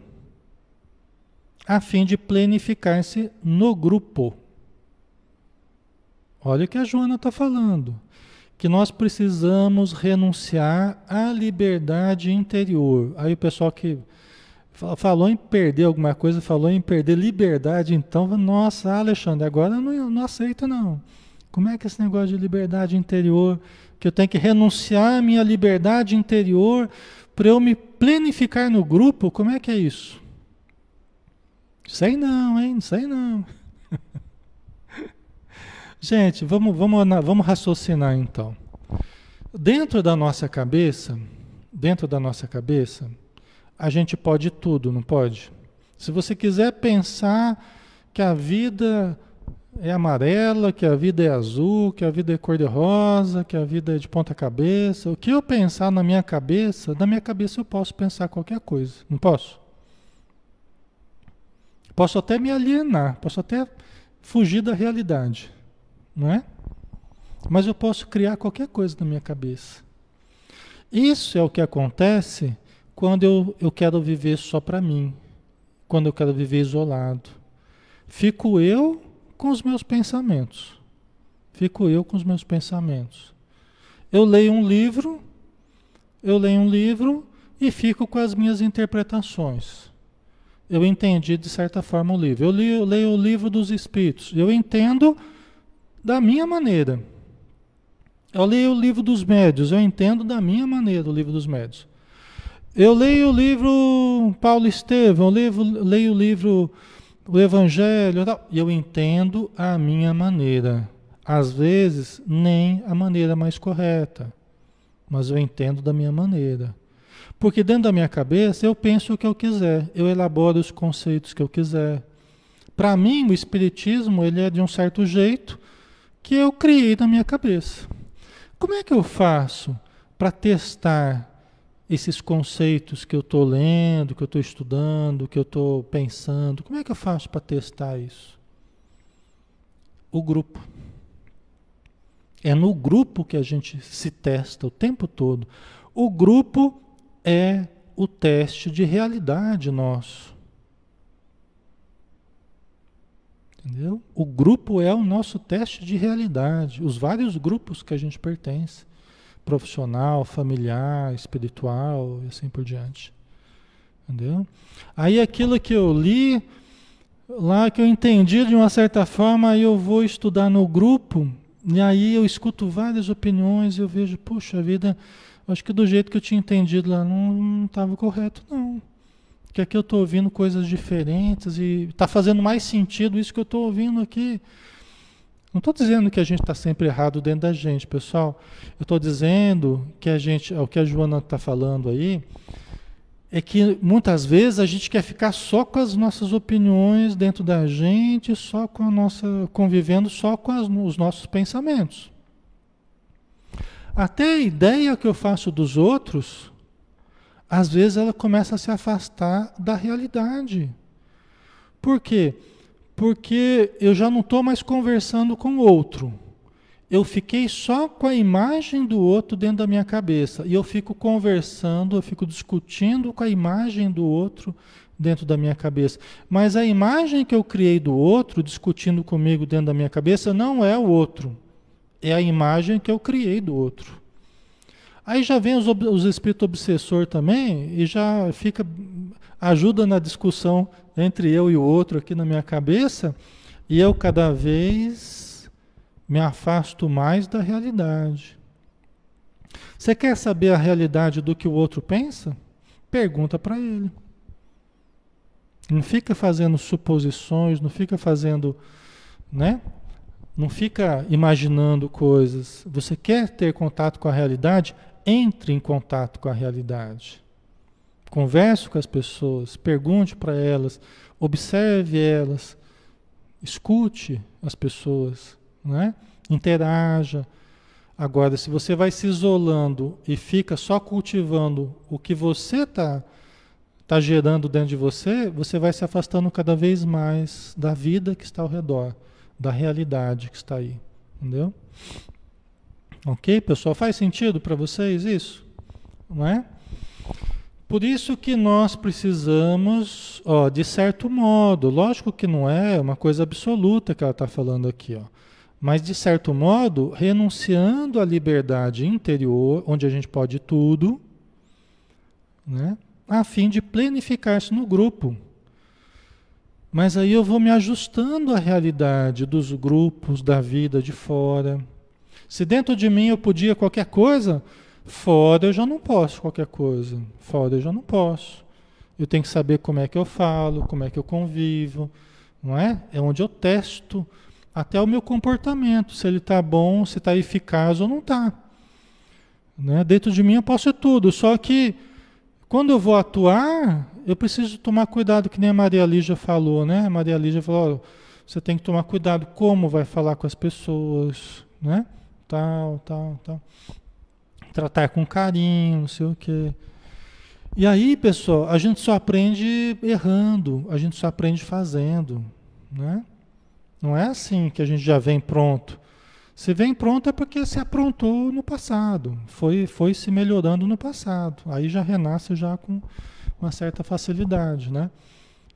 a fim de planificar-se no grupo. Olha o que a Joana está falando. Que nós precisamos renunciar à liberdade interior. Aí o pessoal que falou em perder alguma coisa, falou em perder liberdade, então, nossa, Alexandre, agora eu não, não aceito não. Como é que esse negócio de liberdade interior, que eu tenho que renunciar à minha liberdade interior para eu me planificar no grupo, como é que é isso? Sei não, hein? Sei não. Gente, vamos, vamos, vamos raciocinar então. Dentro da nossa cabeça, dentro da nossa cabeça, a gente pode tudo, não pode? Se você quiser pensar que a vida é amarela, que a vida é azul, que a vida é cor-de-rosa, que a vida é de ponta cabeça, o que eu pensar na minha cabeça, na minha cabeça eu posso pensar qualquer coisa, não posso? Posso até me alienar, posso até fugir da realidade, não é? Mas eu posso criar qualquer coisa na minha cabeça. Isso é o que acontece quando eu, eu quero viver só para mim, quando eu quero viver isolado. Fico eu com os meus pensamentos. Fico eu com os meus pensamentos. Eu leio um livro, eu leio um livro e fico com as minhas interpretações eu entendi de certa forma o livro. Eu, li, eu leio o livro dos Espíritos, eu entendo da minha maneira. Eu leio o livro dos médios, eu entendo da minha maneira o livro dos médios. Eu leio o livro Paulo Estevam, eu leio, leio o livro o Evangelho, e eu entendo a minha maneira. Às vezes, nem a maneira mais correta, mas eu entendo da minha maneira. Porque dentro da minha cabeça eu penso o que eu quiser, eu elaboro os conceitos que eu quiser. Para mim, o espiritismo ele é de um certo jeito que eu criei na minha cabeça. Como é que eu faço para testar esses conceitos que eu estou lendo, que eu estou estudando, que eu estou pensando? Como é que eu faço para testar isso? O grupo. É no grupo que a gente se testa o tempo todo. O grupo é o teste de realidade nosso. Entendeu? O grupo é o nosso teste de realidade, os vários grupos que a gente pertence, profissional, familiar, espiritual e assim por diante. Entendeu? Aí aquilo que eu li, lá que eu entendi de uma certa forma, aí eu vou estudar no grupo, e aí eu escuto várias opiniões eu vejo, puxa vida, Acho que do jeito que eu tinha entendido lá não estava correto, não. Porque aqui eu estou ouvindo coisas diferentes e está fazendo mais sentido isso que eu estou ouvindo aqui. Não estou dizendo que a gente está sempre errado dentro da gente, pessoal. Eu estou dizendo que a gente, o que a Joana está falando aí, é que muitas vezes a gente quer ficar só com as nossas opiniões dentro da gente, só com a nossa convivendo só com as, os nossos pensamentos. Até a ideia que eu faço dos outros, às vezes ela começa a se afastar da realidade. Por quê? Porque eu já não estou mais conversando com o outro. Eu fiquei só com a imagem do outro dentro da minha cabeça. E eu fico conversando, eu fico discutindo com a imagem do outro dentro da minha cabeça. Mas a imagem que eu criei do outro, discutindo comigo dentro da minha cabeça, não é o outro é a imagem que eu criei do outro. Aí já vem os, os espíritos obsessor também e já fica ajuda na discussão entre eu e o outro aqui na minha cabeça, e eu cada vez me afasto mais da realidade. Você quer saber a realidade do que o outro pensa? Pergunta para ele. Não fica fazendo suposições, não fica fazendo, né? Não fica imaginando coisas. Você quer ter contato com a realidade? Entre em contato com a realidade. Converse com as pessoas, pergunte para elas, observe elas escute as pessoas, né? interaja. Agora, se você vai se isolando e fica só cultivando o que você está tá gerando dentro de você, você vai se afastando cada vez mais da vida que está ao redor, da realidade que está aí. Entendeu? Ok, pessoal? Faz sentido para vocês isso? Não é? Por isso que nós precisamos, ó, de certo modo, lógico que não é uma coisa absoluta que ela está falando aqui, ó, mas de certo modo, renunciando à liberdade interior, onde a gente pode tudo, né, a fim de planificar-se no grupo. Mas aí eu vou me ajustando à realidade dos grupos, da vida de fora. Se dentro de mim eu podia qualquer coisa, Fora eu já não posso qualquer coisa. Fora eu já não posso. Eu tenho que saber como é que eu falo, como é que eu convivo, não é? É onde eu testo até o meu comportamento, se ele está bom, se está eficaz ou não está. Né? Dentro de mim eu posso tudo, só que quando eu vou atuar, eu preciso tomar cuidado, que nem a Maria Lígia falou, né? A Maria Lígia falou, você tem que tomar cuidado como vai falar com as pessoas, né? Tal, tal, tal tratar com carinho, não sei o quê. E aí, pessoal, a gente só aprende errando, a gente só aprende fazendo, né? Não é assim que a gente já vem pronto. Se vem pronto é porque se aprontou no passado, foi, foi se melhorando no passado. Aí já renasce já com uma certa facilidade, né?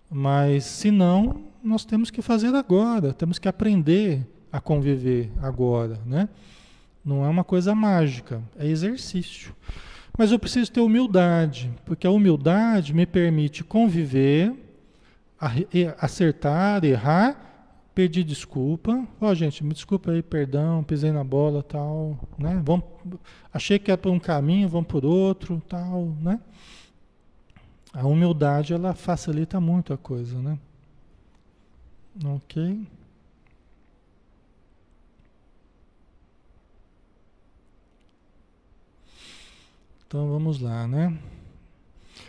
Mas se não, nós temos que fazer agora, temos que aprender a conviver agora, né? Não é uma coisa mágica, é exercício. Mas eu preciso ter humildade, porque a humildade me permite conviver, acertar, errar, pedir desculpa. Ó, oh, gente, me desculpa aí, perdão, pisei na bola, tal, né? Vamos, achei que era por um caminho, vamos por outro, tal, né? A humildade ela facilita muito a coisa, né? OK? Então vamos lá, né?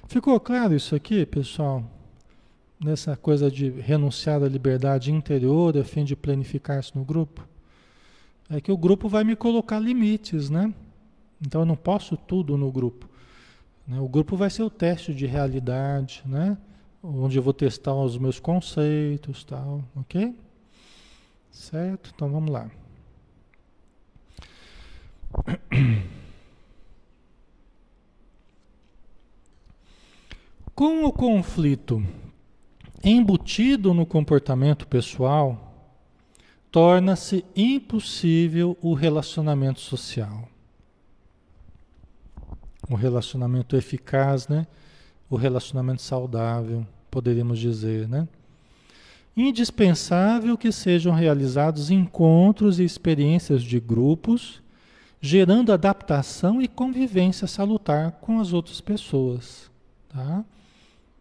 Ficou claro isso aqui, pessoal? Nessa coisa de renunciar à liberdade interior a fim de planificar-se no grupo? É que o grupo vai me colocar limites, né? Então eu não posso tudo no grupo. Né? O grupo vai ser o teste de realidade, né? Onde eu vou testar os meus conceitos, tal, ok? Certo? Então vamos lá. Com o conflito embutido no comportamento pessoal, torna-se impossível o relacionamento social. O relacionamento eficaz, né? O relacionamento saudável, poderíamos dizer, né? Indispensável que sejam realizados encontros e experiências de grupos, gerando adaptação e convivência salutar com as outras pessoas, tá?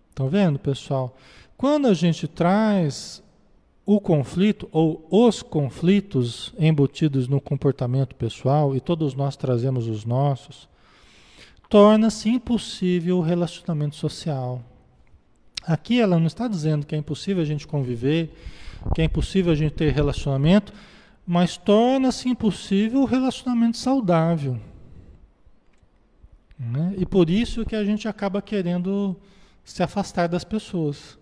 Estão vendo, pessoal? Quando a gente traz o conflito ou os conflitos embutidos no comportamento pessoal, e todos nós trazemos os nossos, torna-se impossível o relacionamento social. Aqui ela não está dizendo que é impossível a gente conviver, que é impossível a gente ter relacionamento, mas torna-se impossível o relacionamento saudável. Né? E por isso que a gente acaba querendo se afastar das pessoas.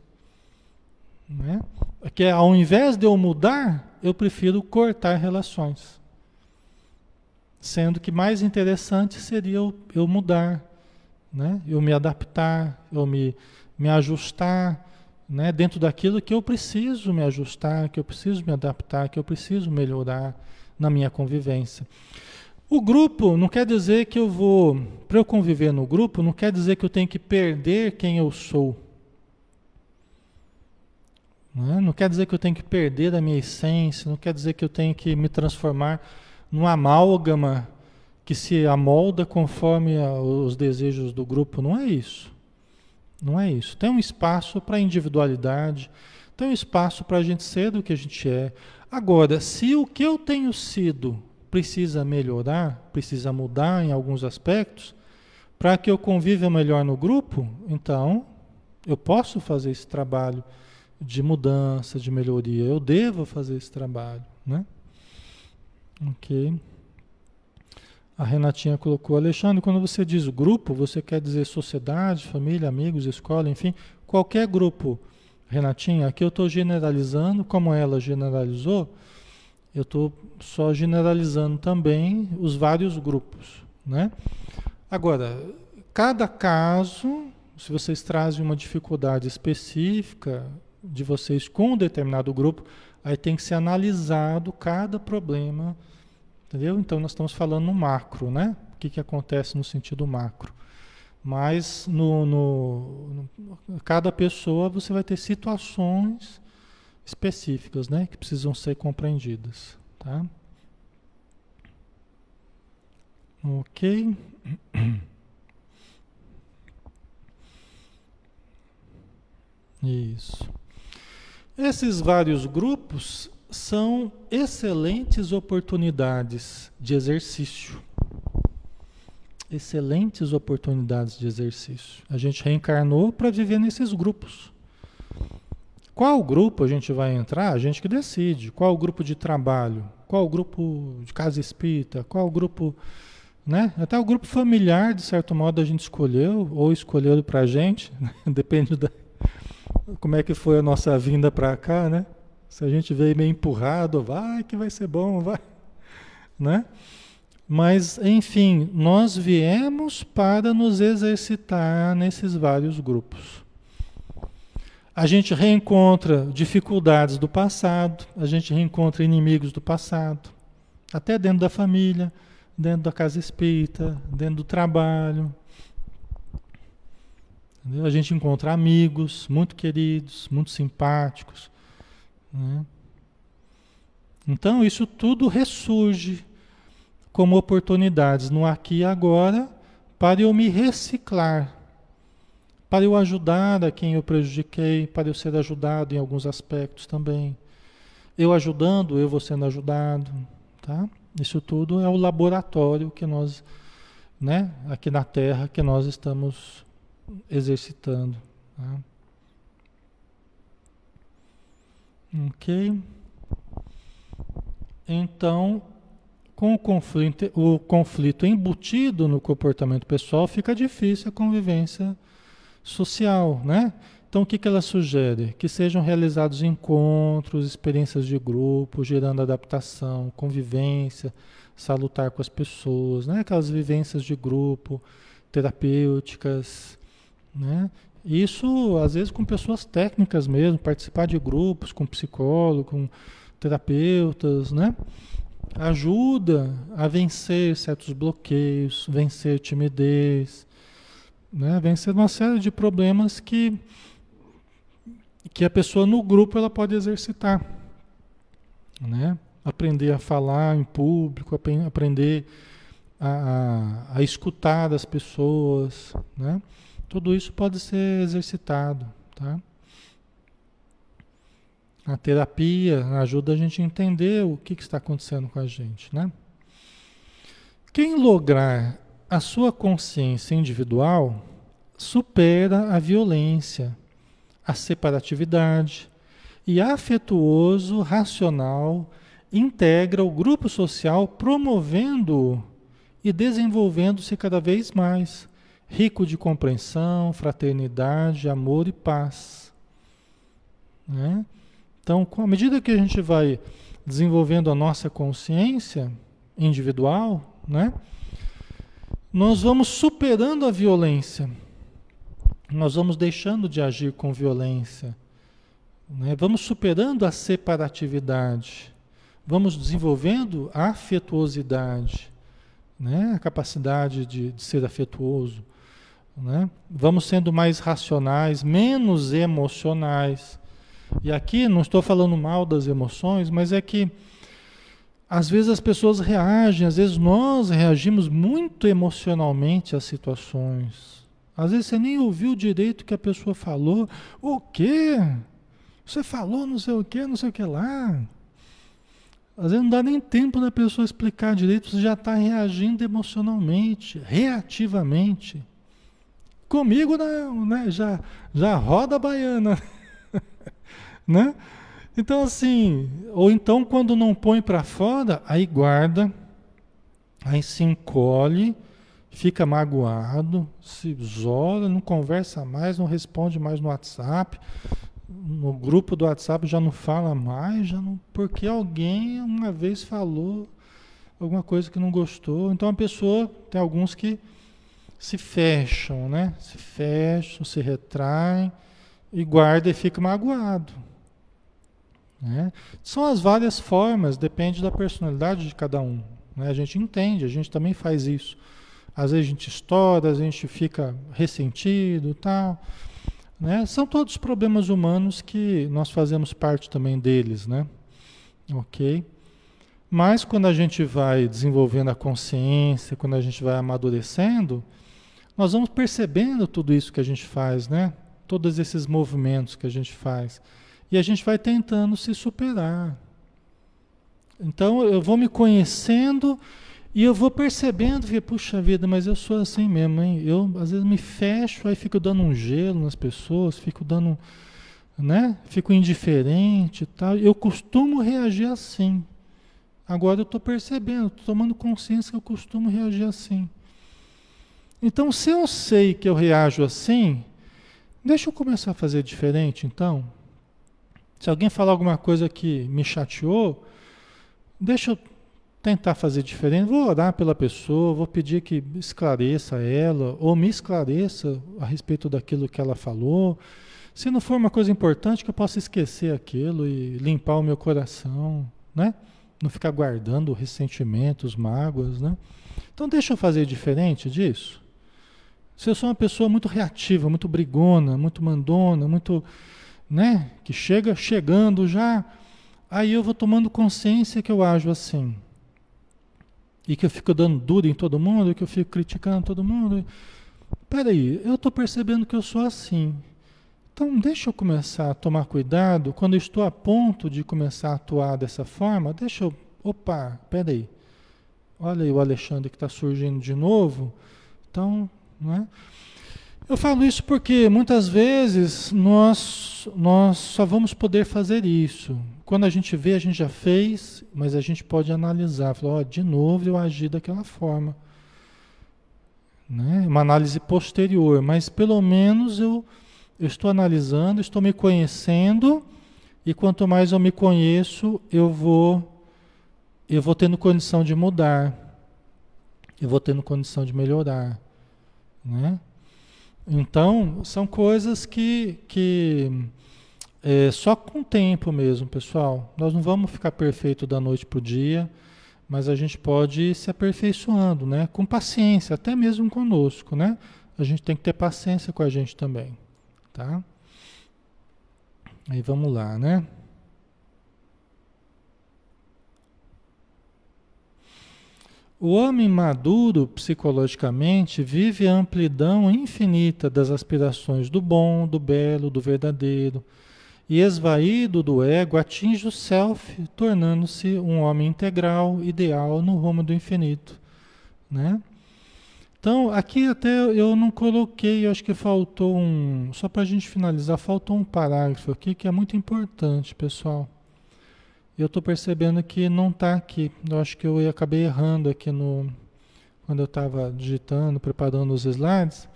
Né? Porque ao invés de eu mudar, eu prefiro cortar relações. Sendo que mais interessante seria eu, eu mudar, né? eu me adaptar, eu me, me ajustar né? dentro daquilo que eu preciso me ajustar, que eu preciso me adaptar, que eu preciso melhorar na minha convivência. O grupo não quer dizer que eu vou, para eu conviver no grupo, não quer dizer que eu tenho que perder quem eu sou. Não, é? não quer dizer que eu tenho que perder a minha essência, não quer dizer que eu tenho que me transformar numa amálgama que se amolda conforme a, os desejos do grupo. Não é isso. Não é isso. Tem um espaço para individualidade, tem um espaço para a gente ser do que a gente é. Agora, se o que eu tenho sido precisa melhorar, precisa mudar em alguns aspectos, para que eu conviva melhor no grupo, então eu posso fazer esse trabalho de mudança, de melhoria. Eu devo fazer esse trabalho, né? Ok. A Renatinha colocou, Alexandre, quando você diz grupo, você quer dizer sociedade, família, amigos, escola, enfim, qualquer grupo. Renatinha, aqui eu estou generalizando, como ela generalizou, eu estou só generalizando também os vários grupos, né? Agora, cada caso, se vocês trazem uma dificuldade específica de vocês com um determinado grupo, aí tem que ser analisado cada problema Entendeu? Então nós estamos falando no macro, né? O que, que acontece no sentido macro. Mas no, no, no, cada pessoa você vai ter situações específicas, né? Que precisam ser compreendidas, tá? Ok. Isso. Esses vários grupos são excelentes oportunidades de exercício. Excelentes oportunidades de exercício. A gente reencarnou para viver nesses grupos. Qual grupo a gente vai entrar? A gente que decide. Qual grupo de trabalho? Qual grupo de casa espírita? Qual grupo. Né? Até o grupo familiar, de certo modo, a gente escolheu, ou escolheu para a gente, depende da. Como é que foi a nossa vinda para cá, né? Se a gente veio meio empurrado, vai que vai ser bom, vai. Né? Mas, enfim, nós viemos para nos exercitar nesses vários grupos. A gente reencontra dificuldades do passado, a gente reencontra inimigos do passado, até dentro da família, dentro da casa espírita, dentro do trabalho. Entendeu? A gente encontra amigos muito queridos, muito simpáticos, né? Então, isso tudo ressurge como oportunidades no aqui e agora para eu me reciclar, para eu ajudar a quem eu prejudiquei, para eu ser ajudado em alguns aspectos também. Eu ajudando, eu vou sendo ajudado, tá? Isso tudo é o laboratório que nós, né, aqui na Terra, que nós estamos exercitando. Tá? Ok? Então, com o conflito, o conflito embutido no comportamento pessoal, fica difícil a convivência social, né? Então, o que, que ela sugere? Que sejam realizados encontros, experiências de grupo, gerando adaptação, convivência salutar com as pessoas, né? Aquelas vivências de grupo, terapêuticas, né? Isso, às vezes, com pessoas técnicas mesmo, participar de grupos, com psicólogo, com terapeutas, né? Ajuda a vencer certos bloqueios, vencer timidez, né? Vencer uma série de problemas que, que a pessoa no grupo ela pode exercitar, né? Aprender a falar em público, aprender a, a, a escutar as pessoas, né? Tudo isso pode ser exercitado, tá? A terapia ajuda a gente a entender o que, que está acontecendo com a gente, né? Quem lograr a sua consciência individual supera a violência, a separatividade e afetuoso, racional, integra o grupo social promovendo e desenvolvendo-se cada vez mais rico de compreensão, fraternidade, amor e paz. Né? Então, a medida que a gente vai desenvolvendo a nossa consciência individual, né? nós vamos superando a violência, nós vamos deixando de agir com violência, né? vamos superando a separatividade, vamos desenvolvendo a afetuosidade, né? a capacidade de, de ser afetuoso. Né? Vamos sendo mais racionais, menos emocionais. E aqui não estou falando mal das emoções, mas é que às vezes as pessoas reagem, às vezes nós reagimos muito emocionalmente às situações. Às vezes você nem ouviu direito o que a pessoa falou. O quê? Você falou não sei o quê, não sei o que lá. Às vezes não dá nem tempo da pessoa explicar direito, você já está reagindo emocionalmente, reativamente. Comigo não, né? Já, já roda a baiana. né? Então assim, ou então quando não põe para fora, aí guarda, aí se encolhe, fica magoado, se isola, não conversa mais, não responde mais no WhatsApp, no grupo do WhatsApp já não fala mais, já não, porque alguém uma vez falou alguma coisa que não gostou. Então a pessoa tem alguns que se fecham, né? Se fecham, se retraem e guarda e fica magoado. Né? São as várias formas, depende da personalidade de cada um. Né? A gente entende, a gente também faz isso. Às vezes a gente estoura, às vezes a gente fica ressentido tal. Né? São todos problemas humanos que nós fazemos parte também deles, né? Ok? Mas quando a gente vai desenvolvendo a consciência, quando a gente vai amadurecendo, nós vamos percebendo tudo isso que a gente faz, né? Todos esses movimentos que a gente faz. E a gente vai tentando se superar. Então eu vou me conhecendo e eu vou percebendo que, puxa vida, mas eu sou assim mesmo, hein? Eu às vezes me fecho, aí fico dando um gelo nas pessoas, fico dando, né? Fico indiferente e tal. Eu costumo reagir assim. Agora eu estou percebendo, estou tomando consciência que eu costumo reagir assim. Então, se eu sei que eu reajo assim, deixa eu começar a fazer diferente, então. Se alguém falar alguma coisa que me chateou, deixa eu tentar fazer diferente. Vou orar pela pessoa, vou pedir que esclareça ela, ou me esclareça a respeito daquilo que ela falou. Se não for uma coisa importante, que eu possa esquecer aquilo e limpar o meu coração, né? Não ficar guardando ressentimentos, mágoas, né? Então deixa eu fazer diferente disso. Se eu sou uma pessoa muito reativa, muito brigona, muito mandona, muito, né, que chega chegando já, aí eu vou tomando consciência que eu ajo assim. E que eu fico dando duro em todo mundo, que eu fico criticando todo mundo. Peraí, eu estou percebendo que eu sou assim. Então deixa eu começar a tomar cuidado. Quando eu estou a ponto de começar a atuar dessa forma, deixa eu. Opa, peraí. Olha aí o Alexandre que está surgindo de novo. Então, não é? Eu falo isso porque muitas vezes nós, nós só vamos poder fazer isso. Quando a gente vê, a gente já fez, mas a gente pode analisar. Falar, oh, de novo eu agi daquela forma. Né? Uma análise posterior, mas pelo menos eu, eu estou analisando, estou me conhecendo, e quanto mais eu me conheço, eu vou, eu vou tendo condição de mudar, eu vou tendo condição de melhorar. Né? Então, são coisas que, que é, só com o tempo mesmo, pessoal. Nós não vamos ficar perfeito da noite para o dia, mas a gente pode ir se aperfeiçoando, né? Com paciência, até mesmo conosco, né? A gente tem que ter paciência com a gente também, tá? Aí vamos lá, né? O homem maduro psicologicamente vive a amplidão infinita das aspirações do bom, do belo, do verdadeiro, e esvaído do ego atinge o self, tornando-se um homem integral, ideal no rumo do infinito, né? Então, aqui até eu não coloquei, acho que faltou um, só para a gente finalizar, faltou um parágrafo aqui que é muito importante, pessoal eu estou percebendo que não está aqui. Eu acho que eu acabei errando aqui no quando eu estava digitando, preparando os slides,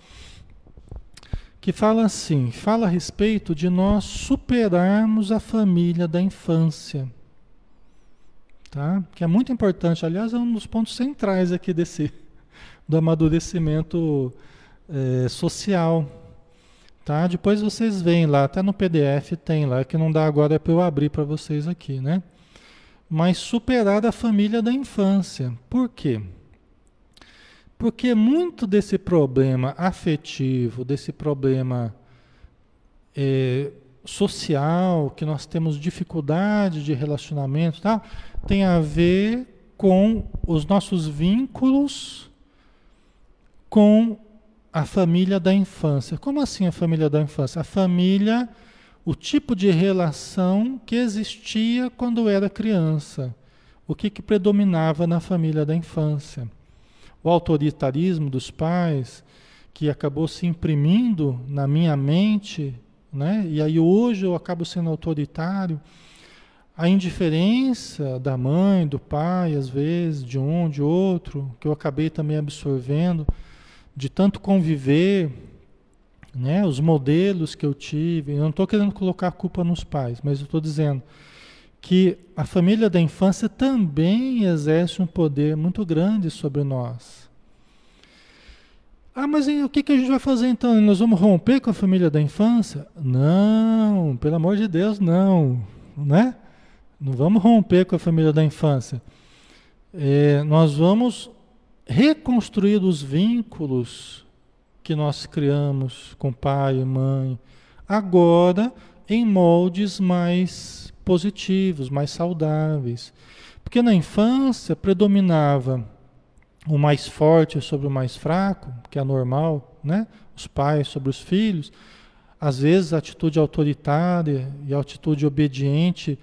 que fala assim, fala a respeito de nós superarmos a família da infância. Tá? Que é muito importante, aliás, é um dos pontos centrais aqui desse do amadurecimento é, social. Tá? Depois vocês veem lá, até no PDF tem lá, que não dá agora é para eu abrir para vocês aqui, né? Mas superar a família da infância. Por quê? Porque muito desse problema afetivo, desse problema é, social, que nós temos dificuldade de relacionamento, tá? tem a ver com os nossos vínculos com a família da infância. Como assim a família da infância? A família o tipo de relação que existia quando era criança, o que, que predominava na família da infância. O autoritarismo dos pais, que acabou se imprimindo na minha mente né? E aí hoje eu acabo sendo autoritário. A indiferença da mãe, do pai, às vezes, de um, de outro, que eu acabei também absorvendo, de tanto conviver, né? Os modelos que eu tive. Eu não estou querendo colocar a culpa nos pais, mas eu estou dizendo que a família da infância também exerce um poder muito grande sobre nós. Ah, mas o que, que a gente vai fazer então? Nós vamos romper com a família da infância? Não, pelo amor de Deus, não. Né? Não vamos romper com a família da infância. É, nós vamos reconstruir os vínculos que nós criamos com pai e mãe, agora em moldes mais positivos, mais saudáveis. Porque na infância predominava o mais forte sobre o mais fraco, que é normal, né? Os pais sobre os filhos. Às vezes a atitude autoritária e a atitude obediente,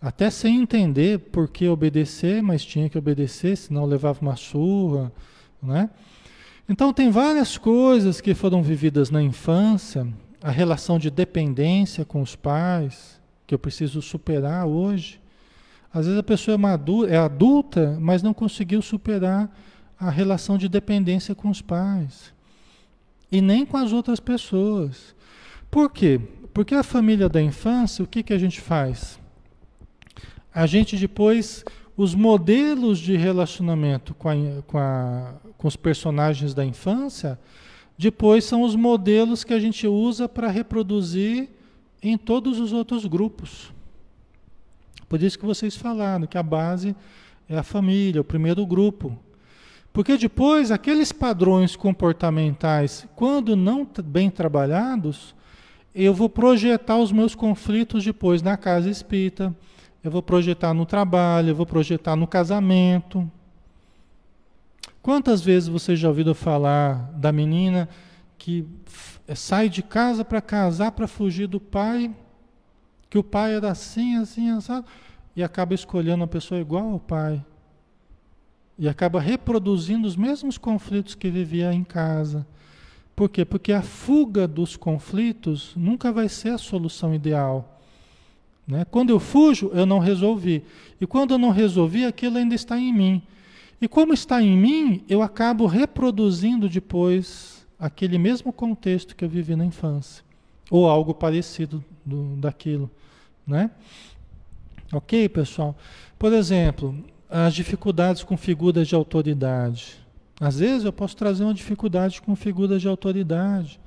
até sem entender por que obedecer, mas tinha que obedecer, senão levava uma surra, né? Então tem várias coisas que foram vividas na infância, a relação de dependência com os pais, que eu preciso superar hoje. Às vezes a pessoa é, madura, é adulta, mas não conseguiu superar a relação de dependência com os pais e nem com as outras pessoas. Por quê? Porque a família da infância, o que, que a gente faz? A gente depois, os modelos de relacionamento com, a, com, a, com os personagens da infância, depois são os modelos que a gente usa para reproduzir em todos os outros grupos. Por isso que vocês falaram que a base é a família, o primeiro grupo. Porque depois, aqueles padrões comportamentais, quando não bem trabalhados, eu vou projetar os meus conflitos depois na casa espírita, eu vou projetar no trabalho, eu vou projetar no casamento. Quantas vezes você já ouviu falar da menina que sai de casa para casar para fugir do pai, que o pai era assim, assim, assim, e acaba escolhendo uma pessoa igual ao pai? E acaba reproduzindo os mesmos conflitos que vivia em casa. Por quê? Porque a fuga dos conflitos nunca vai ser a solução ideal. Né? Quando eu fujo, eu não resolvi. E quando eu não resolvi, aquilo ainda está em mim. E como está em mim, eu acabo reproduzindo depois aquele mesmo contexto que eu vivi na infância. Ou algo parecido do, daquilo. Né? Ok, pessoal? Por exemplo, as dificuldades com figuras de autoridade. Às vezes eu posso trazer uma dificuldade com figuras de autoridade,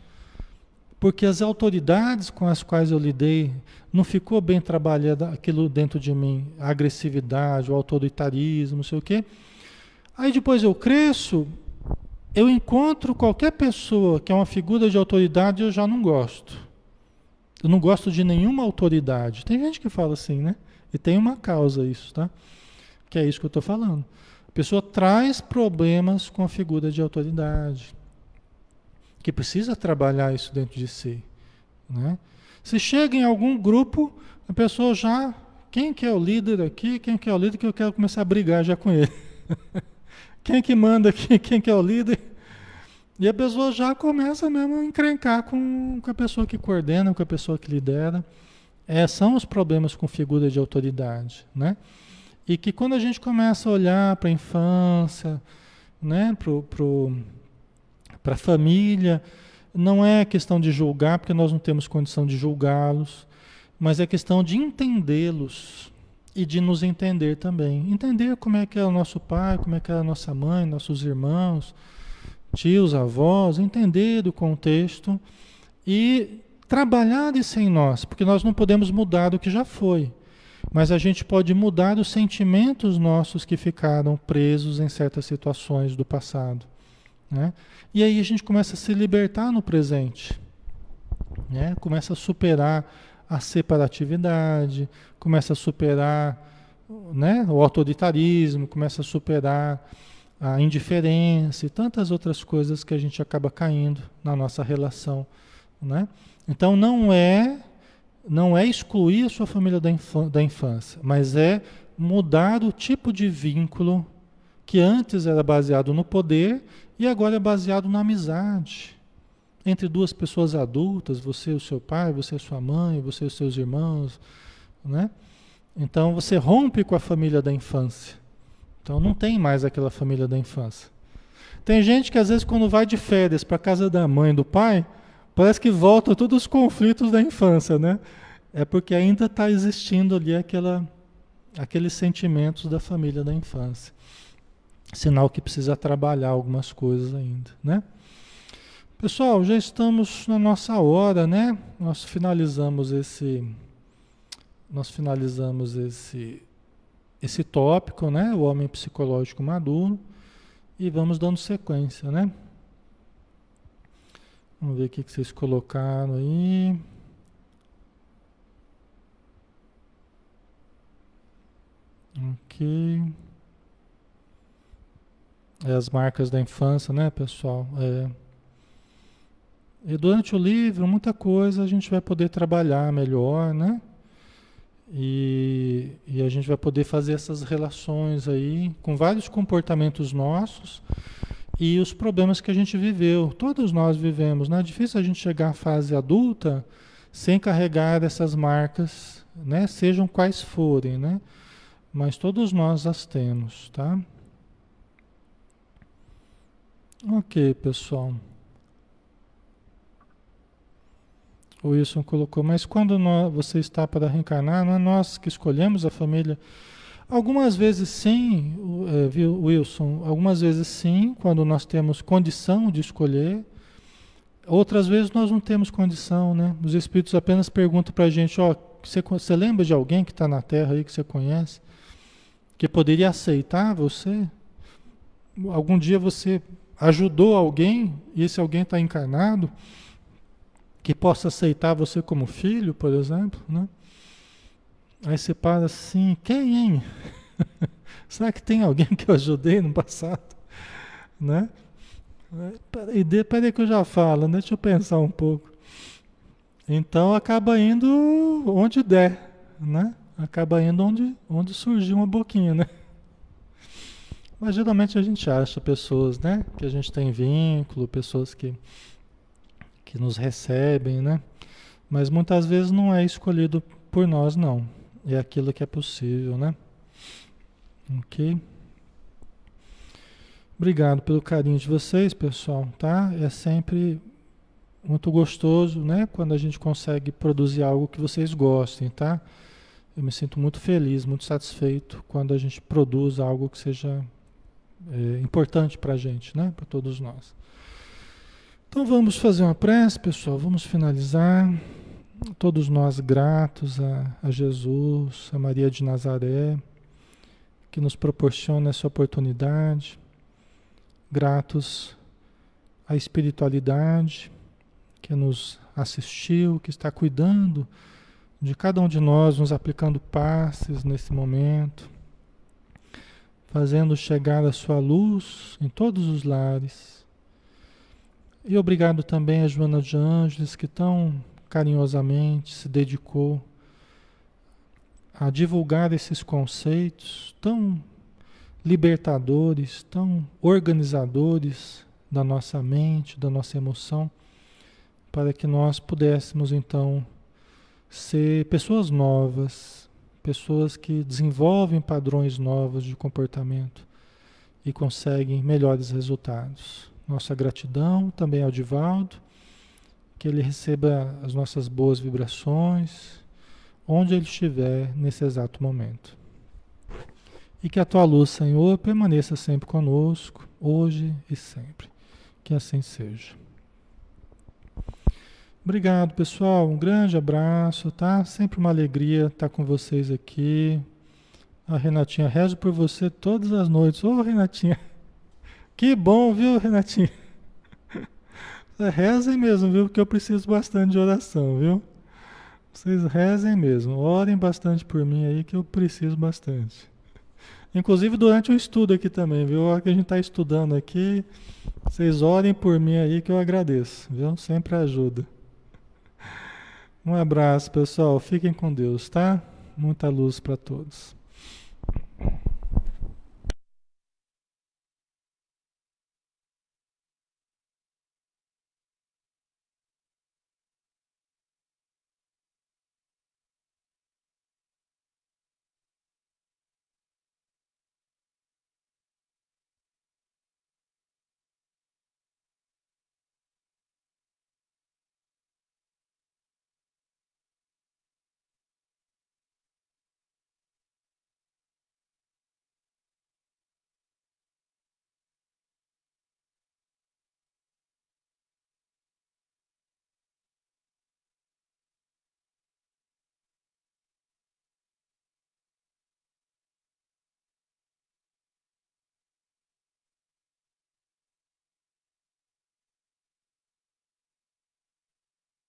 porque as autoridades com as quais eu lidei não ficou bem trabalhado aquilo dentro de mim, a agressividade, o autoritarismo, não sei o quê. Aí depois eu cresço, eu encontro qualquer pessoa que é uma figura de autoridade, eu já não gosto. Eu não gosto de nenhuma autoridade. Tem gente que fala assim, né? E tem uma causa isso, tá? Que é isso que eu estou falando. A pessoa traz problemas com a figura de autoridade, que precisa trabalhar isso dentro de si. Né? Se chega em algum grupo, a pessoa já. Quem que é o líder aqui? Quem que é o líder que eu quero começar a brigar já com ele? quem que manda aqui? Quem que é o líder? E a pessoa já começa mesmo a encrencar com, com a pessoa que coordena, com a pessoa que lidera. É, são os problemas com figura de autoridade, né? E que quando a gente começa a olhar para a infância, né, para a família, não é questão de julgar, porque nós não temos condição de julgá-los, mas é questão de entendê-los e de nos entender também. Entender como é que é o nosso pai, como é que é a nossa mãe, nossos irmãos, tios, avós, entender o contexto e trabalhar isso em nós, porque nós não podemos mudar o que já foi. Mas a gente pode mudar os sentimentos nossos que ficaram presos em certas situações do passado. Né? E aí a gente começa a se libertar no presente. Né? Começa a superar a separatividade, começa a superar né, o autoritarismo, começa a superar a indiferença e tantas outras coisas que a gente acaba caindo na nossa relação. Né? Então não é não é excluir a sua família da, da infância, mas é mudar o tipo de vínculo que antes era baseado no poder e agora é baseado na amizade. Entre duas pessoas adultas, você e o seu pai, você e sua mãe, você e os seus irmãos, né? Então você rompe com a família da infância. Então não tem mais aquela família da infância. Tem gente que às vezes quando vai de férias para casa da mãe e do pai, parece que volta todos os conflitos da infância, né? É porque ainda está existindo ali aquela, aqueles sentimentos da família da infância. Sinal que precisa trabalhar algumas coisas ainda, né? Pessoal, já estamos na nossa hora, né? Nós finalizamos esse nós finalizamos esse esse tópico, né? O homem psicológico maduro e vamos dando sequência, né? Vamos ver o que vocês colocaram aí. Ok. É as marcas da infância, né, pessoal? É. E durante o livro, muita coisa a gente vai poder trabalhar melhor, né? E, e, a gente vai poder fazer essas relações aí com vários comportamentos nossos e os problemas que a gente viveu. Todos nós vivemos, né? É difícil a gente chegar à fase adulta sem carregar essas marcas, né? Sejam quais forem, né? Mas todos nós as temos, tá? Ok, pessoal. O Wilson colocou, mas quando nós, você está para reencarnar, não é nós que escolhemos a família. Algumas vezes sim, é, viu, Wilson? Algumas vezes sim, quando nós temos condição de escolher. Outras vezes nós não temos condição, né? Os espíritos apenas perguntam para a gente, ó, você, você lembra de alguém que está na Terra aí que você conhece? Que poderia aceitar você? Algum dia você ajudou alguém e esse alguém está encarnado? Que possa aceitar você como filho, por exemplo, né? Aí você para assim, quem, hein? Será que tem alguém que eu ajudei no passado? Né? Peraí, peraí que eu já falo, deixa eu pensar um pouco. Então acaba indo onde der, né? Acaba indo onde, onde surgiu uma boquinha, né? Mas geralmente a gente acha pessoas, né? Que a gente tem vínculo, pessoas que que nos recebem, né? Mas muitas vezes não é escolhido por nós, não. É aquilo que é possível, né? Ok? Obrigado pelo carinho de vocês, pessoal, tá? É sempre muito gostoso, né? Quando a gente consegue produzir algo que vocês gostem, tá? Eu me sinto muito feliz, muito satisfeito quando a gente produz algo que seja é, importante para a gente, né? Para todos nós. Então vamos fazer uma prece, pessoal. Vamos finalizar. Todos nós gratos a, a Jesus, a Maria de Nazaré, que nos proporciona essa oportunidade. Gratos à espiritualidade que nos assistiu, que está cuidando de cada um de nós, nos aplicando passes nesse momento, fazendo chegar a sua luz em todos os lares e obrigado também a Joana de Ângeles, que tão carinhosamente se dedicou a divulgar esses conceitos tão libertadores, tão organizadores da nossa mente, da nossa emoção, para que nós pudéssemos então ser pessoas novas, pessoas que desenvolvem padrões novos de comportamento e conseguem melhores resultados. Nossa gratidão também ao Divaldo, que ele receba as nossas boas vibrações, onde ele estiver nesse exato momento. E que a tua luz, Senhor, permaneça sempre conosco, hoje e sempre. Que assim seja. Obrigado, pessoal. Um grande abraço, tá? Sempre uma alegria estar com vocês aqui. A Renatinha, rezo por você todas as noites. Ô, Renatinha. Que bom, viu, Renatinho? Rezem mesmo, viu? Porque eu preciso bastante de oração, viu? Vocês rezem mesmo. Orem bastante por mim aí, que eu preciso bastante. Inclusive durante o estudo aqui também, viu? A hora que a gente está estudando aqui, vocês orem por mim aí que eu agradeço, viu? Sempre ajuda. Um abraço, pessoal. Fiquem com Deus, tá? Muita luz para todos.